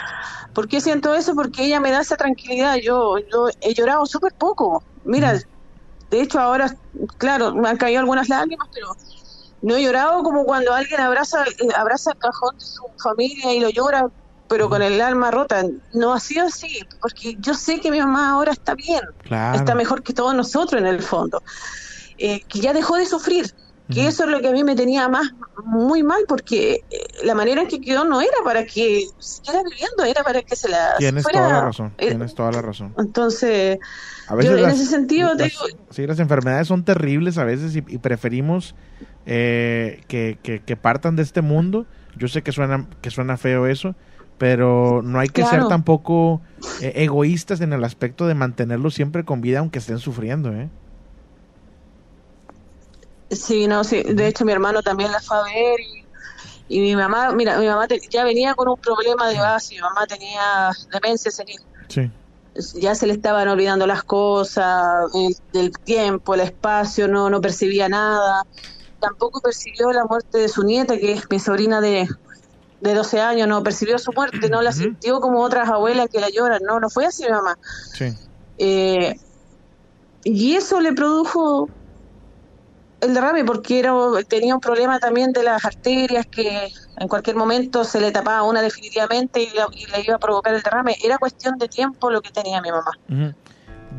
¿Por qué siento eso? Porque ella me da esa tranquilidad. Yo, yo he llorado súper poco. Mira, de hecho ahora, claro, me han caído algunas lágrimas, pero no he llorado como cuando alguien abraza, eh, abraza el cajón de su familia y lo llora, pero con el alma rota. No ha sido así, porque yo sé que mi mamá ahora está bien Claro. está mejor que todos nosotros en el fondo, Eh, que ya dejó de sufrir, que eso es lo que a mí me tenía más muy mal, porque eh, la manera en que quedó no era para que siguiera viviendo, era para que se la Tienes fuera. toda la razón. Tienes toda la razón. entonces, A veces yo en las- ese sentido te las- digo, sí, las enfermedades son terribles a veces y, y preferimos eh, que, que- que partan de este mundo. Yo sé que suena, que suena feo eso, pero no hay que ser tampoco eh, egoístas en el aspecto de mantenerlos siempre con vida aunque estén sufriendo. ¿eh? Sí, no, sí. De hecho, mi hermano también la fue a ver y, y mi mamá, mira, mi mamá te- ya venía con un problema de base, mi mamá tenía demencia senil. Sí. Ya se le estaban olvidando las cosas, el, del tiempo, el espacio, no, no percibía nada. Tampoco percibió la muerte de su nieta, que es mi sobrina de, de 12 años, no percibió su muerte, no la sintió como otras abuelas que la lloran, no, no fue así mamá. Sí. Eh, y eso le produjo el derrame porque era, tenía un problema también de las arterias que en cualquier momento se le tapaba una definitivamente y, la- y le iba a provocar el derrame. Era cuestión de tiempo lo que tenía mi mamá.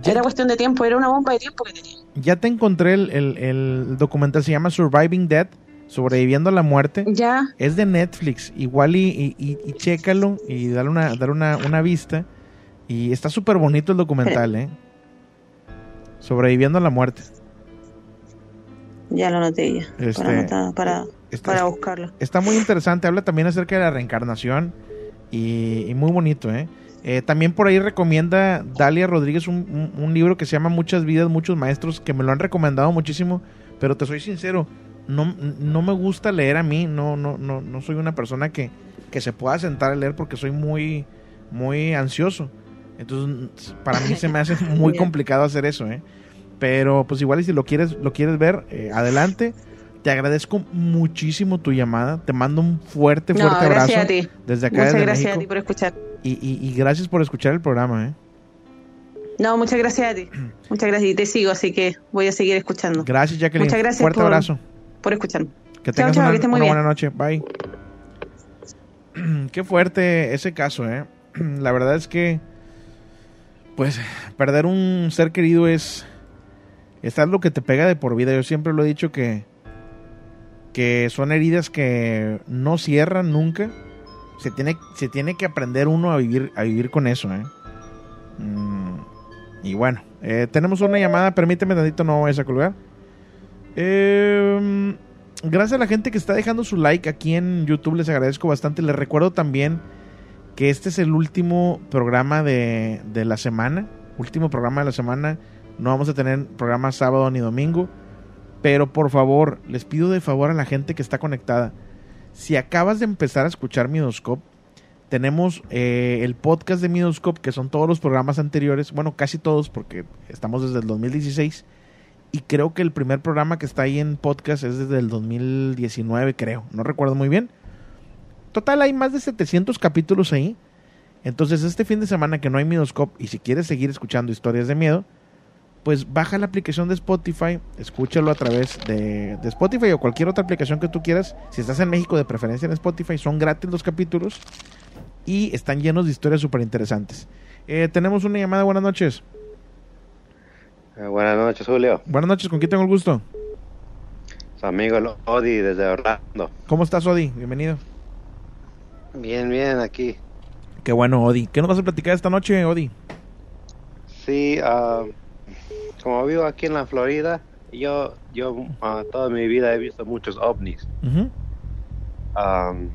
Era cuestión de tiempo, era una bomba de tiempo que tenía. Ya te encontré el, el- el documental, se llama Surviving Death, sobreviviendo a la muerte. Ya. Es de Netflix, igual y, y, y- y chécalo y dale una, una, una vista. Y está súper bonito el documental, <laughs> ¿eh? Sobreviviendo a la muerte. Ya lo noté ya. Este, para, anotar- para, está- para buscarlo. Está muy interesante, habla también acerca de la reencarnación y, y muy bonito, ¿eh? Eh, también por ahí recomienda Dalia Rodríguez un, un- un libro que se llama Muchas vidas, muchos maestros, que me lo han recomendado muchísimo, pero te soy sincero, no, no me gusta leer a mí, no, no, no, no soy una persona que, que se pueda sentar a leer porque soy muy, muy ansioso. Entonces, para mí se me hace <laughs> muy complicado hacer eso, ¿eh? Pero pues igual y si lo quieres, lo quieres ver, eh, adelante. Te agradezco muchísimo tu llamada. Te mando un fuerte, No, fuerte abrazo. gracias a ti. Desde acá, Muchas desde gracias a México. ti por escuchar. Y, y- y gracias por escuchar el programa, ¿eh? No, muchas gracias a ti. <clears throat> Muchas gracias. Y te sigo, así que voy a seguir escuchando. Gracias, Jacqueline. Muchas gracias Fuerte por, abrazo. por escucharme. Que Chao, tengas chao, una, que muy una bien. buena noche. Bye. <clears throat> Qué fuerte ese caso, ¿eh? <clears throat> La verdad es que, pues, perder un ser querido es, es algo que te pega de por vida. Yo siempre lo he dicho que, que son heridas que no cierran nunca. Se tiene, se tiene que aprender uno a vivir, a vivir con eso, ¿eh? Mm, y bueno, eh, tenemos una llamada. Permíteme tantito, no vayas a colgar. Eh, gracias a la gente que está dejando su like aquí en YouTube, les agradezco bastante. Les recuerdo también que este es el último programa de, de la semana. Último programa de la semana. No vamos a tener programa sábado ni domingo. Pero por favor, les pido de favor a la gente que está conectada. Si acabas de empezar a escuchar Midoscope, tenemos eh, el podcast de Midoscope, que son todos los programas anteriores. Bueno, casi todos, porque estamos desde el 2016. Y creo que el primer programa que está ahí en podcast es desde el 2019, creo. No recuerdo muy bien. Total, hay más de 700 capítulos ahí. Entonces, este fin de semana que no hay Midoscope y si quieres seguir escuchando historias de miedo, pues baja la aplicación de Spotify, escúchalo a través de, de Spotify o cualquier otra aplicación que tú quieras. Si estás en México, de preferencia en Spotify, son gratis los capítulos y están llenos de historias súper interesantes. Eh, tenemos una llamada, buenas noches. Eh, buenas noches, Julio. Buenas noches, ¿con quién tengo el gusto? Su amigo Odi desde Orlando. ¿Cómo estás, Odi? Bienvenido. Bien, bien, aquí. Qué bueno, Odi. ¿Qué nos vas a platicar esta noche, Odi? Sí, ah, como vivo aquí en la Florida, yo, yo ah, toda mi vida he visto muchos ovnis. Ujú. Am,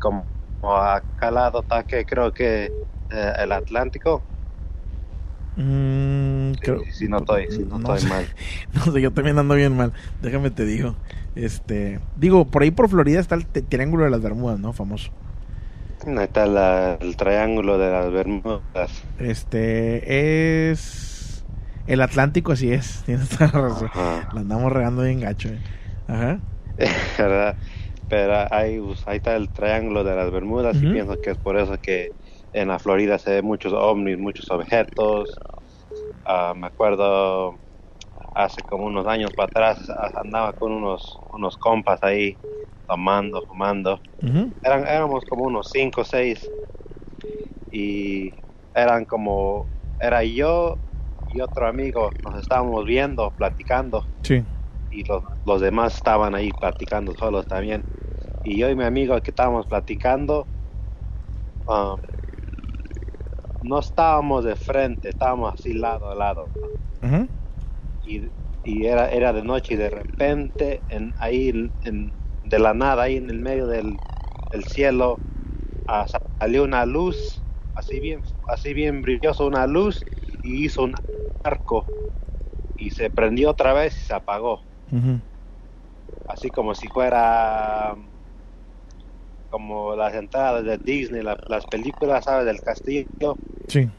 como acá al lado está que creo que eh, el Atlántico. Mm, creo- Si no estoy, si no, no estoy sé. mal. <laughs> No sé, yo también ando bien mal. Déjame te digo. Este, digo, por ahí por Florida está el Triángulo de las Bermudas, ¿no? Famoso. Ahí está la- el triángulo de las Bermudas. Este es El Atlántico así es, <laughs> tienes toda la razón. La andamos regando bien gacho. eh. Ajá. <laughs> ¿verdad? Pero ahí, pues, ahí está el triángulo de las Bermudas y pienso que es por eso que en la Florida se ven muchos ovnis, muchos objetos. Ah, me acuerdo hace como unos años para atrás ah, andaba con unos, unos compas ahí tomando, fumando. Eran, éramos como unos cinco o seis y eran como, era yo y otro amigo, nos estábamos viendo, platicando Sí. y los, los demás estaban ahí platicando solos también. Y yo y mi amigo que estábamos platicando, um, no estábamos de frente, estábamos así lado a lado. Y, y era, era de noche y de repente en, ahí en- de la nada, ahí en el medio del, del cielo, ah, salió una luz, así bien, así bien brilloso, una luz y hizo un arco y se prendió otra vez y se apagó Ujú. así como si fuera como las entradas de Disney, la- las películas, ¿sabes? Del castillo. Sí.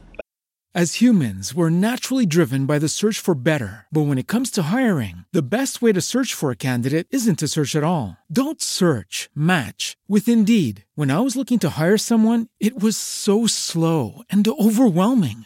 As humans, we're naturally driven by the search for better. But when it comes to hiring, the best way to search for a candidate isn't to search at all. Don't search, match with Indeed. When I was looking to hire someone, it was so slow and overwhelming.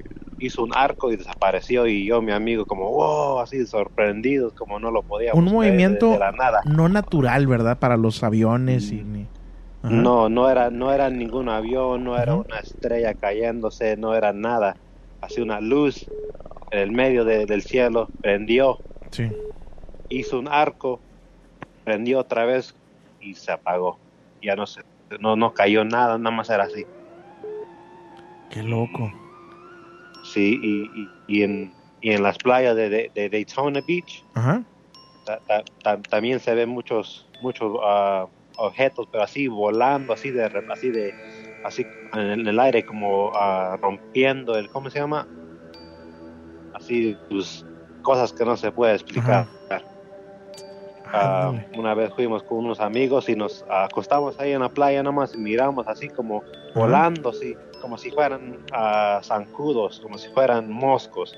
hizo un arco y desapareció y yo, mi amigo, como, wow, así sorprendidos, como no lo podíamos Un movimiento de, de la nada. no natural, ¿verdad? Para los aviones y ni... Ajá. No, no era, no era ningún avión, no era una estrella cayéndose, no era nada. Así una luz en el medio de- del cielo, prendió, Sí. hizo un arco, prendió otra vez y se apagó. Ya no se, no, no cayó nada, nada más era así. Qué loco. Sí, y, y, y en, y en las playas de, de- de Daytona Beach Ajá. ta- ta- ta- también se ven muchos muchos ah, objetos, pero así volando, así de así de así en el aire como ah, rompiendo el ¿cómo se llama? Así pues, cosas que no se puede explicar. Ah, una vez fuimos con unos amigos y nos acostamos ahí en la playa nomás y miramos así como volando, así, como si fueran ah, zancudos, como si fueran moscos,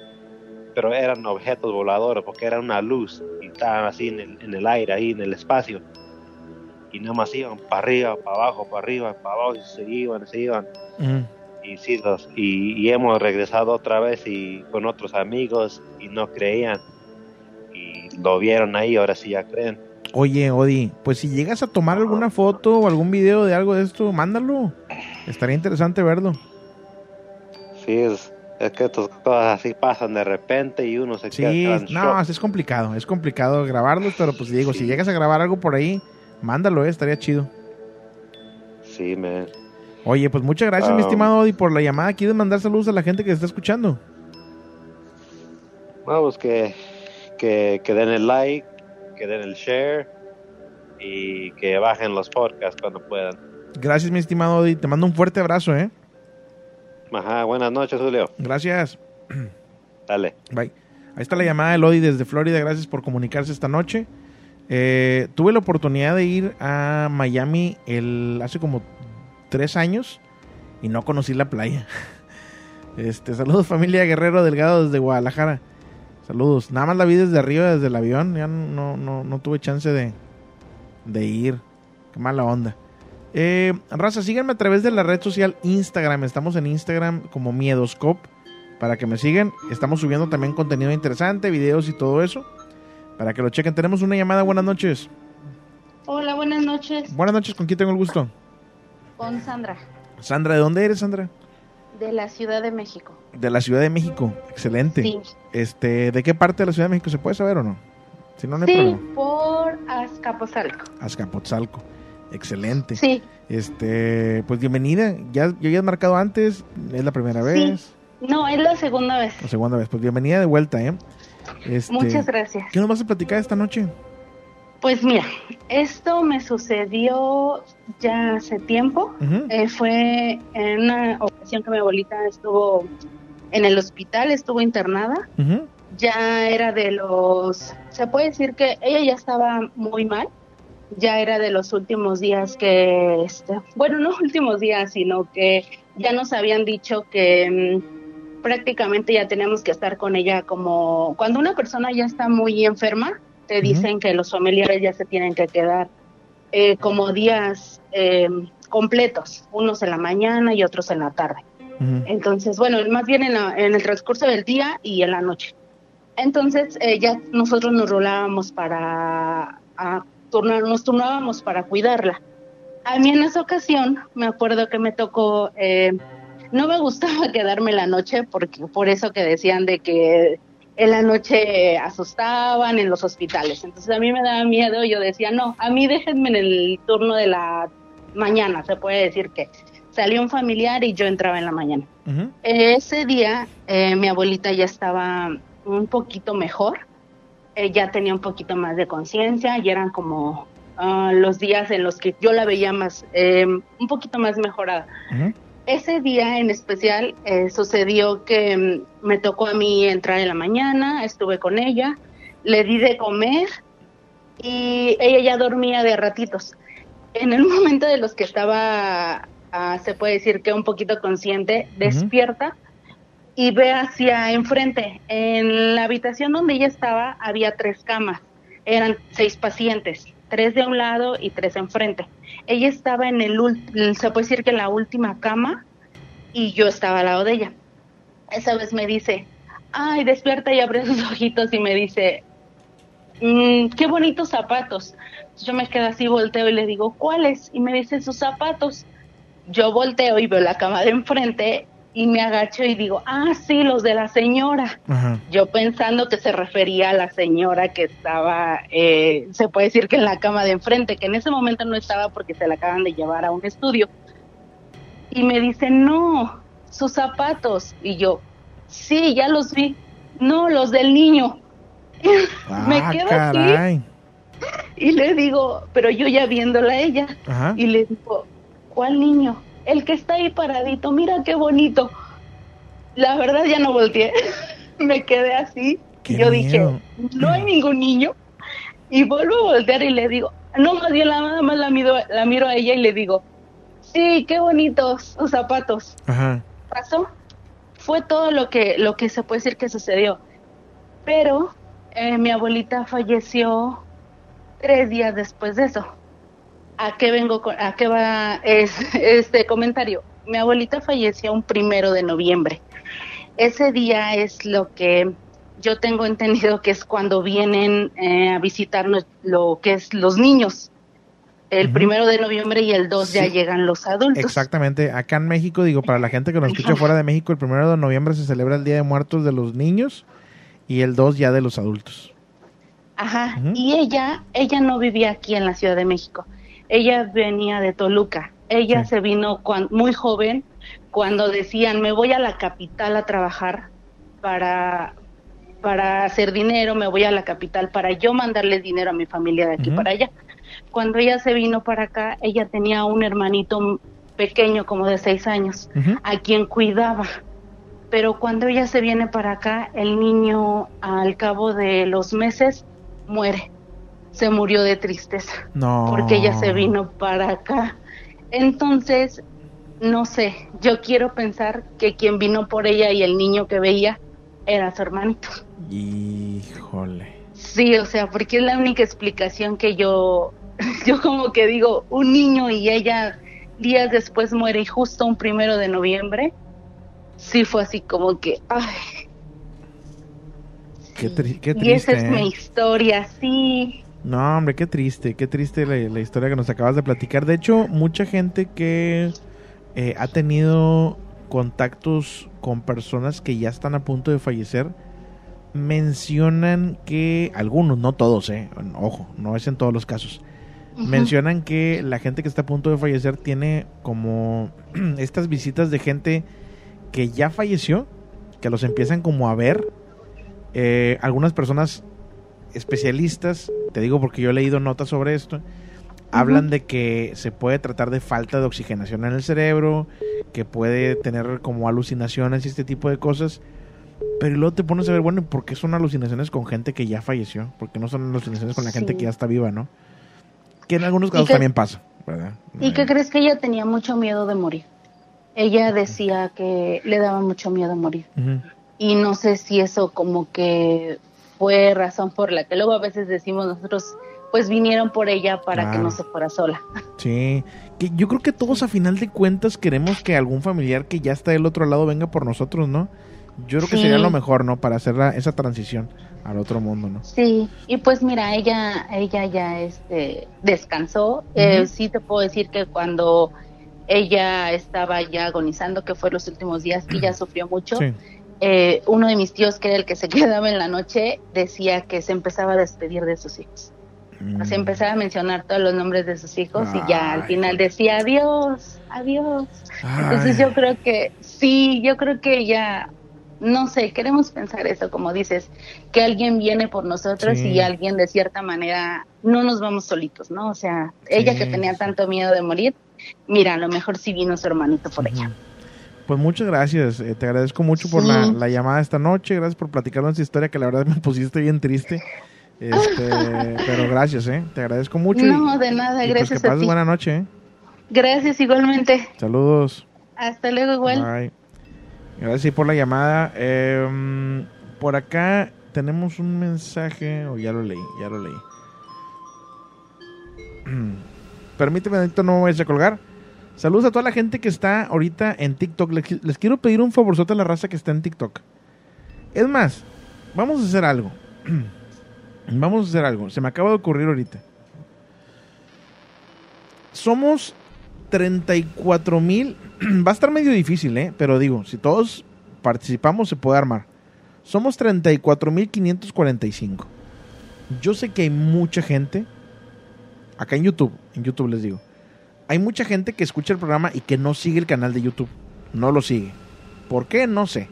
pero eran objetos voladores porque era una luz y estaban así en el, en el aire, ahí en el espacio. Y nada más iban para arriba, para abajo, para arriba, para abajo, y se iban, se iban. Ujú. Y, sí, los- y, y hemos regresado otra vez y con otros amigos y no creían. Y lo vieron ahí, ahora sí ya creen. Oye, Odi, pues si llegas a tomar alguna foto o algún video de algo de esto, mándalo. Estaría interesante verlo. Sí, es, es que estas cosas así pasan de repente y uno se Sí, queda en no, es complicado, es complicado grabarlos, pero pues digo, si llegas a grabar algo por ahí, mándalo, eh, estaría chido. Sí, man. Oye, pues muchas gracias, mi Ah. estimado Odi, por la llamada. ¿Quieres mandar saludos a la gente que está escuchando? Vamos, que, que, que den el like, que den el share y que bajen los podcasts cuando puedan. Gracias, mi estimado Odi. Te mando un fuerte abrazo, ¿eh? Ajá, buenas noches, Julio. Gracias. <clears throat> Dale. Bye. Ahí está la llamada de Lodi desde Florida. Gracias por comunicarse esta noche. Eh, tuve la oportunidad de ir a Miami el, hace como tres años y no conocí la playa. <laughs> Este, saludos familia Guerrero Delgado desde Guadalajara. Saludos. Nada más la vi desde arriba, desde el avión. Ya no, no, no tuve chance de, de ir. Qué mala onda. Eh, raza, síganme a través de la red social Instagram. Estamos en Instagram como Miedoscop. Para que me sigan. Estamos subiendo también contenido interesante, videos y todo eso. Para que lo chequen. Tenemos una llamada. Buenas noches. Hola, buenas noches. Buenas noches. ¿Con quién tengo el gusto? Con Sandra, Sandra, ¿de dónde eres, Sandra? de la Ciudad de México. De la Ciudad de México. Excelente. Sí. Este, ¿de qué parte de la Ciudad de México se puede saber o no? Si no, no hay Sí, problema. por Azcapotzalco. Azcapotzalco. Excelente. Sí. Este, pues bienvenida. Ya, ya habías marcado antes. Es la primera Sí. vez. No, es la segunda vez. La segunda vez. Pues bienvenida de vuelta, ¿eh? Este, Muchas gracias. ¿Qué nos vas a platicar esta noche? Pues mira, esto me sucedió ya hace tiempo. Eh, fue en una ocasión que mi abuelita estuvo en el hospital, estuvo internada. Ya era de los, se puede decir que ella ya estaba muy mal. Ya era de los últimos días que, este, bueno, no últimos días, sino que ya nos habían dicho que mm, prácticamente ya tenemos que estar con ella como cuando una persona ya está muy enferma, te dicen que los familiares ya se tienen que quedar eh, como días eh, completos, unos en la mañana y otros en la tarde. Entonces, bueno, más bien en, la- en el transcurso del día y en la noche. Entonces, eh, ya nosotros nos rolábamos para a turnar, nos turnábamos para cuidarla. A mí en esa ocasión, me acuerdo que me tocó, eh, no me gustaba <laughs> quedarme la noche, porque por eso que decían de que en la noche asustaban en los hospitales. Entonces a mí me daba miedo, yo decía, no, a mí déjenme en el turno de la mañana, se puede decir que salió un familiar y yo entraba en la mañana. Ese día eh, mi abuelita ya estaba un poquito mejor, eh, ya tenía un poquito más de conciencia y eran como ah, los días en los que yo la veía más, eh, un poquito más mejorada. Ese día en especial eh, sucedió que mm, me tocó a mí entrar en la mañana, estuve con ella, le di de comer y ella ya dormía de ratitos. En el <laughs> momento de los que estaba, ah, se puede decir que un poquito consciente, despierta y ve hacia enfrente. En la habitación donde ella estaba había tres camas, eran seis pacientes, tres de un lado y tres enfrente. Ella estaba en el, se puede decir que la última cama y yo estaba al lado de ella. Esa vez me dice, ay, despierta y abre sus <laughs> ojitos y me dice, "Mm, qué bonitos zapatos. Yo me quedo así, volteo y le digo, ¿cuáles? Y me dice, sus zapatos. Yo volteo y veo la cama de enfrente y me agacho y digo, ah, sí, los de la señora. Yo pensando que se refería a la señora que estaba, eh, se puede decir que en la cama de enfrente, que en ese momento no estaba porque se la acaban de llevar a un estudio. Y me dice, no, sus zapatos. Y yo, sí, ya los vi. No, los del niño. <laughs> me Ah, quedo caray. así y le digo, pero yo ya viéndola a ella, Ajá. y le digo, ¿cuál niño? El que está ahí paradito, mira qué bonito. La verdad ya no volteé, <laughs> me quedé así. Qué yo miedo. dije, no hay ningún niño. Y vuelvo a voltear y le digo, no, más bien nada más la miro, la miro a ella y le digo, sí, qué bonitos sus zapatos. Ajá. Pasó, fue todo lo que, lo que se puede decir que sucedió. Pero eh, mi abuelita falleció tres días después de eso. ¿A qué vengo? con- ¿A qué va es- <laughs> este comentario? Mi abuelita falleció un primero de noviembre. Ese día es lo que yo tengo entendido que es cuando vienen eh, a visitarnos lo que es los niños. El primero de noviembre y el 2 ya Sí. llegan los adultos. Exactamente. Acá en México, digo, para la gente que nos escucha <laughs> fuera de México, el primero de noviembre se celebra el Día de Muertos de los niños y el 2 ya de los adultos. Ajá, y ella, ella no vivía aquí en la Ciudad de México. Ella venía de Toluca. Ella se vino cuan- muy joven cuando decían, me voy a la capital a trabajar para, para hacer dinero, me voy a la capital para yo mandarles dinero a mi familia de aquí para allá. Cuando ella se vino para acá, ella tenía un hermanito pequeño, como de seis años, a quien cuidaba. Pero cuando ella se viene para acá, el niño al cabo de los meses muere. Se murió de tristeza No. porque ella se vino para acá. Entonces, no sé, yo quiero pensar que quien vino por ella y el niño que veía era su hermanito. Híjole. Sí, o sea, porque es la única explicación que yo, <laughs> yo como que digo, un niño y ella días después muere y justo un primero de noviembre, sí fue así como que, ay, Qué, tri- qué triste. y esa es ¿eh? mi historia, sí. No, hombre, qué triste, qué triste la, la historia que nos acabas de platicar. De hecho, mucha gente que eh, ha tenido contactos con personas que ya están a punto de fallecer, mencionan que, algunos, no todos, eh, ojo, no es en todos los casos, mencionan que la gente que está a punto de fallecer tiene como <clears throat> estas visitas de gente que ya falleció, que los empiezan como a ver. Eh, algunas personas especialistas, te digo porque yo he leído notas sobre esto, hablan de que se puede tratar de falta de oxigenación en el cerebro, que puede tener como alucinaciones y este tipo de cosas. Pero luego te pones a ver, bueno, ¿y ¿por qué son alucinaciones con gente que ya falleció? Porque no son alucinaciones con la gente Sí. que ya está viva, ¿no? Que en algunos ¿Y casos también pasa, ¿verdad? ¿Y qué crees que ella tenía mucho miedo de morir? Ella decía que le daba mucho miedo morir. Y no sé si eso como que fue razón por la que luego a veces decimos nosotros, pues vinieron por ella para que no se fuera sola. Sí, que yo creo que todos a final de cuentas queremos que algún familiar que ya está del otro lado venga por nosotros, ¿no? Yo creo que Sí. sería lo mejor, ¿no? Para hacer la- esa transición al otro mundo, ¿no? Sí, y pues mira, ella, ella ya este, descansó. Eh, sí te puedo decir que cuando ella estaba ya agonizando, que fue los últimos días, que ella sufrió mucho, Sí. Eh, uno de mis tíos, que era el que se <laughs> quedaba en la noche, decía que se empezaba a despedir de sus hijos. O sea, empezaba a mencionar todos los nombres de sus hijos y ya al final decía adiós, adiós. Entonces yo creo que sí, yo creo que ya, no sé, queremos pensar eso, como dices, que alguien viene por nosotros Sí. y alguien de cierta manera no nos vamos solitos, ¿no? O sea, ella que tenía tanto miedo de morir, mira, a lo mejor sí vino su hermanito por ella. Pues muchas gracias, eh, te agradezco mucho por Sí. la, la llamada esta noche, gracias por platicarnos esta historia que la verdad me <laughs> pusiste bien triste. Este, <laughs> pero gracias, ¿eh? Te agradezco mucho. No, y- de nada, y pues gracias que a pases ti. buena noche, ¿eh? Gracias igualmente. Saludos. Hasta luego igual. Bye. Gracias por la llamada. Eh, por acá tenemos un mensaje, o ya lo leí, ya lo leí. <clears throat> Permíteme, no me vayas a colgar. Saludos a toda la gente que está ahorita en TikTok. Les, quiero pedir un favorzote a la raza que está en TikTok. Es más, vamos a hacer algo. <clears throat> vamos a hacer algo. Se me acaba de ocurrir ahorita. Somos 34 mil. <clears throat> Va a estar medio difícil, ¿eh? Pero digo, si todos participamos, se puede armar. Somos 34 mil 545. Yo sé que hay mucha gente. Acá en YouTube, en YouTube les digo. Hay mucha gente que escucha el programa y que no sigue el canal de YouTube. No lo sigue. ¿Por qué? No sé.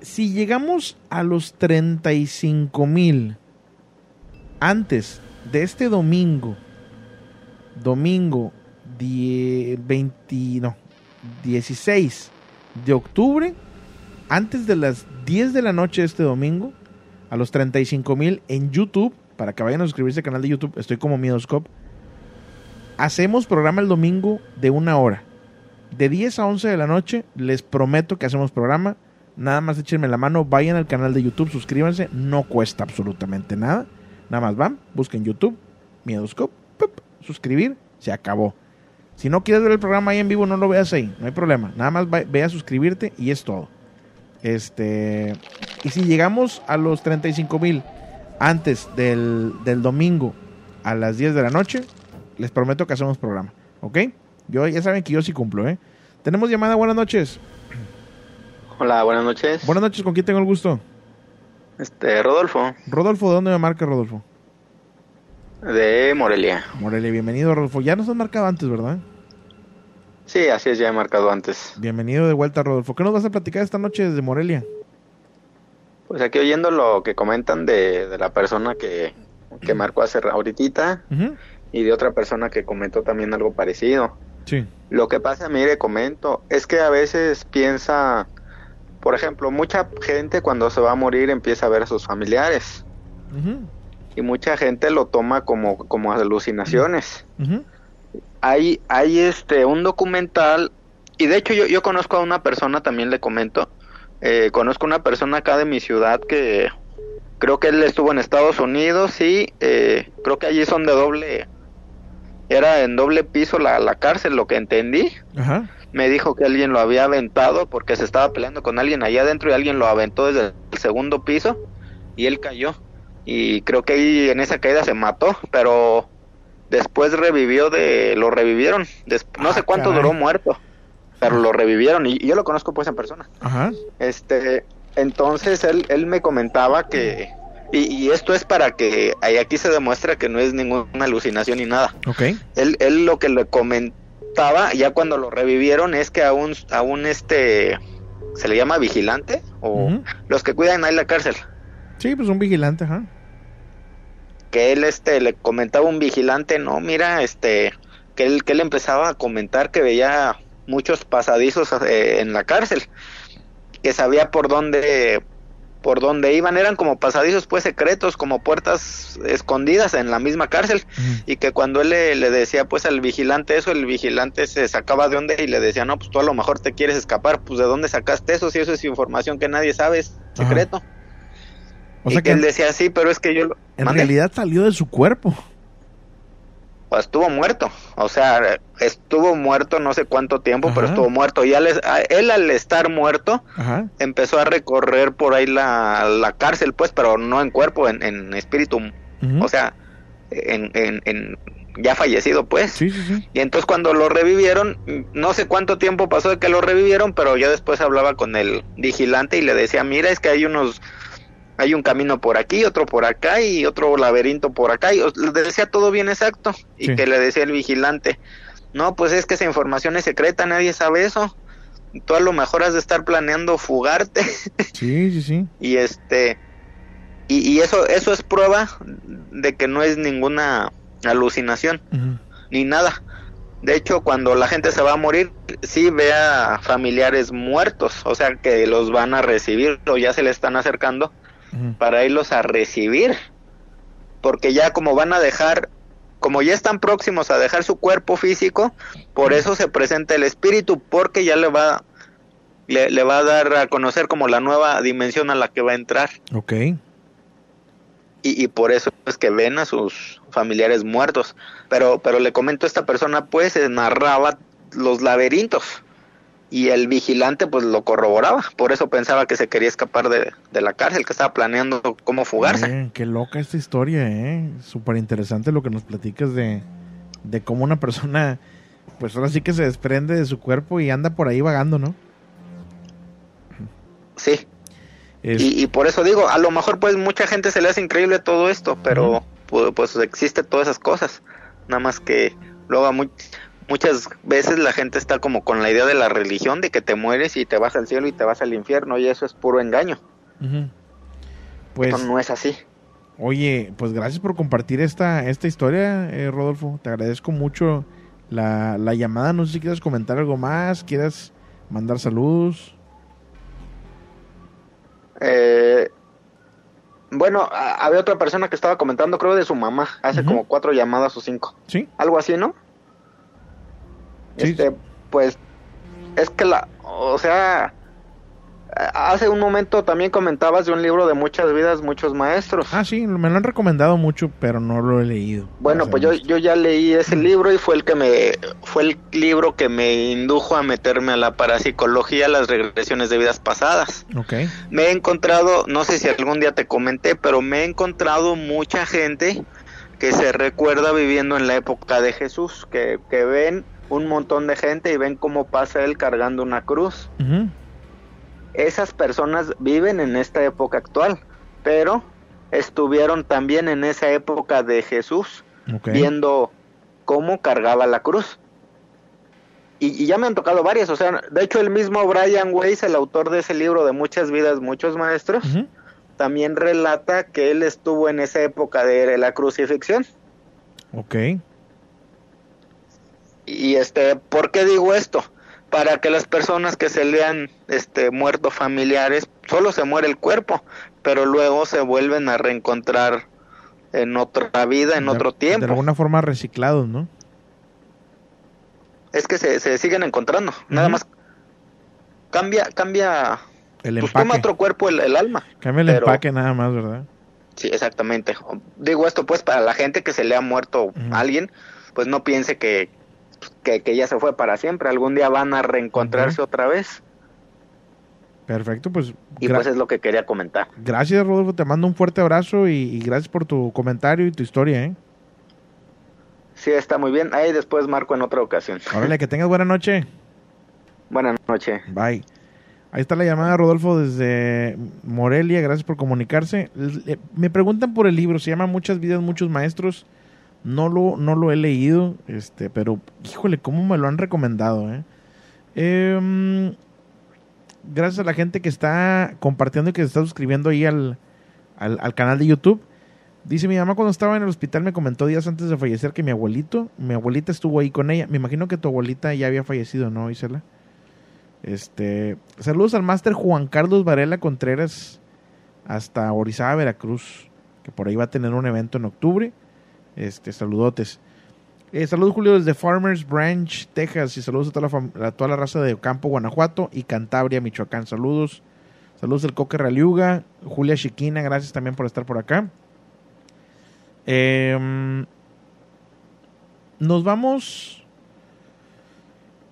Si llegamos a los 35 mil antes de este domingo, domingo die- 20, no, 16 de octubre, antes de las 10 de la noche de este domingo, a los 35 mil en YouTube, para que vayan a suscribirse al canal de YouTube, estoy como Miedoscope. Hacemos programa el domingo de una hora. De 10 a 11 de la noche, les prometo que hacemos programa. Nada más échenme la mano, vayan al canal de YouTube, suscríbanse, no cuesta absolutamente nada. Nada más van, busquen YouTube, Miedoscope, suscribir, se acabó. Si no quieres ver el programa ahí en vivo, no lo veas ahí, no hay problema. Nada más va- ve a suscribirte y es todo. Este, y si llegamos a los 35 mil antes del, del domingo a las 10 de la noche, les prometo que hacemos programa, ¿ok? Yo, ya saben que yo sí cumplo, ¿eh? Tenemos llamada, buenas noches. Hola, buenas noches. Buenas noches, ¿con quién tengo el gusto? Este, Rodolfo, Rodolfo, ¿de dónde me marca Rodolfo? de Morelia. Morelia, bienvenido Rodolfo. Ya nos has marcado antes, ¿verdad? Sí, así es, ya he marcado antes. Bienvenido de vuelta, Rodolfo. ¿Qué nos vas a platicar esta noche desde Morelia? Pues aquí oyendo lo que comentan de, de la persona que, que marcó hace ahorita. Y de otra persona que comentó también algo parecido. Sí. Lo que pasa, mire, comento, es que a veces piensa, por ejemplo, mucha gente cuando se va a morir empieza a ver a sus familiares y mucha gente lo toma como, como alucinaciones. Hay, hay este, un documental, y de hecho yo, yo conozco a una persona, también le comento, eh, conozco a una persona acá de mi ciudad que creo que él estuvo en Estados Unidos y eh, creo que allí son de doble, era en doble piso la, la cárcel, lo que entendí. Ajá. Me dijo que alguien lo había aventado porque se estaba peleando con alguien allá adentro y alguien lo aventó desde el segundo piso y él cayó. Y creo que ahí en esa caída se mató, pero después revivió de, lo revivieron, des- no sé cuánto caray. duró muerto, pero lo revivieron y, y yo lo conozco pues en persona. Ajá. Este, entonces él, él me comentaba que, y, y esto es para que, ahí aquí se demuestra que no es ninguna alucinación ni nada. Ok. Él, él lo que le comentaba, ya cuando lo revivieron, es que aún, aún este, se le llama vigilante, o los que cuidan ahí la cárcel, Sí, pues un vigilante, ajá. que él este le comentaba un vigilante, no, mira, este, que él, que él empezaba a comentar que veía muchos pasadizos eh, en la cárcel, que sabía por dónde por dónde iban, eran como pasadizos pues secretos, como puertas escondidas en la misma cárcel, y que cuando él le, le decía pues al vigilante eso, el vigilante se sacaba de onda y le decía, no, pues tú a lo mejor te quieres escapar, pues de dónde sacaste eso, si eso es información que nadie sabe, es Ajá. secreto. O y sea que que él decía, sí, pero es que yo... lo- en ¿Mande? realidad salió de su cuerpo. Pues estuvo muerto, o sea, estuvo muerto no sé cuánto tiempo, pero estuvo muerto. Y al a- él al estar muerto, Ajá. empezó a recorrer por ahí la, la cárcel, pues, pero no en cuerpo, en, en espíritu, o sea, en, en, en- ya fallecido, pues. Sí, sí, sí. Y entonces cuando lo revivieron, no sé cuánto tiempo pasó de que lo revivieron, pero ya después hablaba con el vigilante y le decía, mira, es que hay unos, hay un camino por aquí, otro por acá y otro laberinto por acá. Y le decía todo bien exacto. Y Sí. que le decía el vigilante, no, pues es que esa información es secreta, nadie sabe eso. Tú a lo mejor has de estar planeando fugarte. <laughs> Sí, sí, sí. y este y, y eso eso es prueba de que no es ninguna alucinación ni nada de hecho cuando la gente se va a morir sí ve a familiares muertos o sea que los van a recibir o ya se le están acercando Para irlos a recibir porque ya como van a dejar como ya están próximos a dejar su cuerpo físico por eso se presenta el espíritu porque ya le va le, le va a dar a conocer como la nueva dimensión a la que va a entrar Ok. y, y por eso es que ven a sus familiares muertos. Pero, pero le comento a esta persona, pues, narraba los laberintos y el vigilante, pues, lo corroboraba. Por eso pensaba que se quería escapar de, de la cárcel, que estaba planeando cómo fugarse. Oye, qué loca esta historia, ¿eh? Súper interesante lo que nos platicas de, de cómo una persona, pues ahora sí que se desprende de su cuerpo y anda por ahí vagando, ¿no? Sí. Es- Y, y por eso digo, a lo mejor, pues, mucha gente se le hace increíble todo esto, pero, pu- pues, existe todas esas cosas. Nada más que luego a mu- muchas veces la gente está como con la idea de la religión, de que te mueres y te vas al cielo y te vas al infierno, y eso es puro engaño. Ujú. Pues, no es así. oye, pues gracias por compartir esta, esta historia, eh, Rodolfo. Te agradezco mucho la, la llamada. No sé si quieres comentar algo más, quieras mandar saludos. Eh, bueno, a- había otra persona que estaba comentando, creo, de su mamá, hace como cuatro llamadas o cinco. Sí. Algo así, ¿no? Sí. Este, pues, es que la, o sea, hace un momento también comentabas de un libro de muchas vidas, muchos maestros. Ah, sí, me lo han recomendado mucho, pero no lo he leído. Bueno, pues yo, yo ya leí ese libro y fue el que me fue el libro que me indujo a meterme a la parapsicología, las regresiones de vidas pasadas. Ok. Me he encontrado, no sé si algún día te comenté, pero me he encontrado mucha gente que se recuerda viviendo en la época de Jesús, que, que ven un montón de gente y ven cómo pasa él cargando una cruz. Esas personas viven en esta época actual, pero estuvieron también en esa época de Jesús, viendo cómo cargaba la cruz. Y, y ya me han tocado varias, o sea, de hecho el mismo Brian Weiss, el autor de ese libro de Muchas vidas, muchos maestros, también relata que él estuvo en esa época de la crucifixión. Ok. Y este, ¿por qué digo esto? Para que las personas que se le han este, muerto familiares, solo se muere el cuerpo, pero luego se vuelven a reencontrar en otra vida, en De- otro De tiempo. alguna forma reciclados, ¿no? es que se, se siguen encontrando. Nada más cambia, cambia. El pues empaque. toma otro cuerpo el, el alma. Cambia el pero- empaque nada más, ¿verdad? Sí, exactamente. Digo esto pues para la gente que se le ha muerto alguien, pues no piense que, que, que ya se fue para siempre. Algún día van a reencontrarse otra vez. Perfecto, pues, Y pues es lo que quería comentar. gracias Rodolfo, te mando un fuerte abrazo y, y gracias por tu comentario y tu historia, ¿eh? Sí, está muy bien. Ahí después marco en otra ocasión. <laughs> Órale, que tengas buena noche. Buenas noches. Bye. Ahí está la llamada, Rodolfo, desde Morelia. Gracias por comunicarse. Me preguntan por el libro. Se llama Muchas vidas, muchos maestros. No lo, no lo he leído, este, pero híjole, cómo me lo han recomendado, ¿eh? Em, gracias a la gente que está compartiendo y que se está suscribiendo ahí al, al, al canal de YouTube. Dice mi mamá cuando estaba en el hospital me comentó días antes de fallecer que mi abuelito, mi abuelita estuvo ahí con ella. Me imagino que tu abuelita ya había fallecido, ¿no, Isela? Este, saludos al máster Juan Carlos Varela Contreras hasta Orizaba, Veracruz, que por ahí va a tener un evento en octubre. Este, saludotes. Eh, saludos Julio desde Farmers Branch, Texas y saludos a toda la, a raza de Campo, Guanajuato y Cantabria, Michoacán. Saludos. Saludos del Coque Raliuga, Julia Chiquina, gracias también por estar por acá. Em, nos vamos.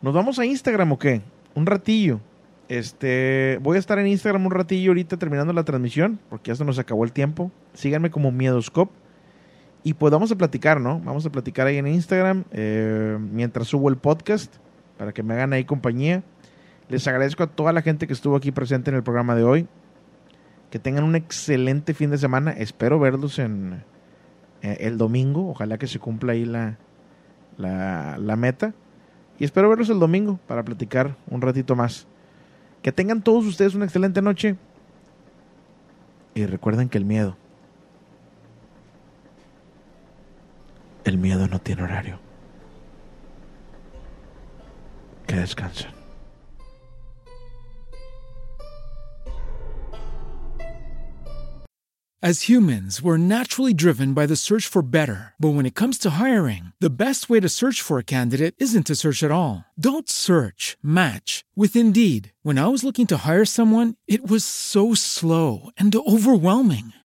Nos vamos a Instagram o qué? Un ratillo. Este, voy a estar en Instagram un ratillo ahorita terminando la transmisión, porque ya se nos acabó el tiempo. Síganme como Miedoscope. Y pues vamos a platicar, ¿no? Vamos a platicar ahí en Instagram eh, mientras subo el podcast para que me hagan ahí compañía. Les agradezco a toda la gente que estuvo aquí presente en el programa de hoy. Que tengan un excelente fin de semana. Espero verlos en eh, el domingo. Ojalá que se cumpla ahí la, la, la meta. Y espero verlos el domingo para platicar un ratito más. Que tengan todos ustedes una excelente noche. Y recuerden que el miedo. El miedo no tiene horario. Que descansen. As humans, we're naturally driven by the search for better. But when it comes to hiring, the best way to search for a candidate isn't to search at all. Don't search, match with Indeed. When I was looking to hire someone, it was so slow and overwhelming.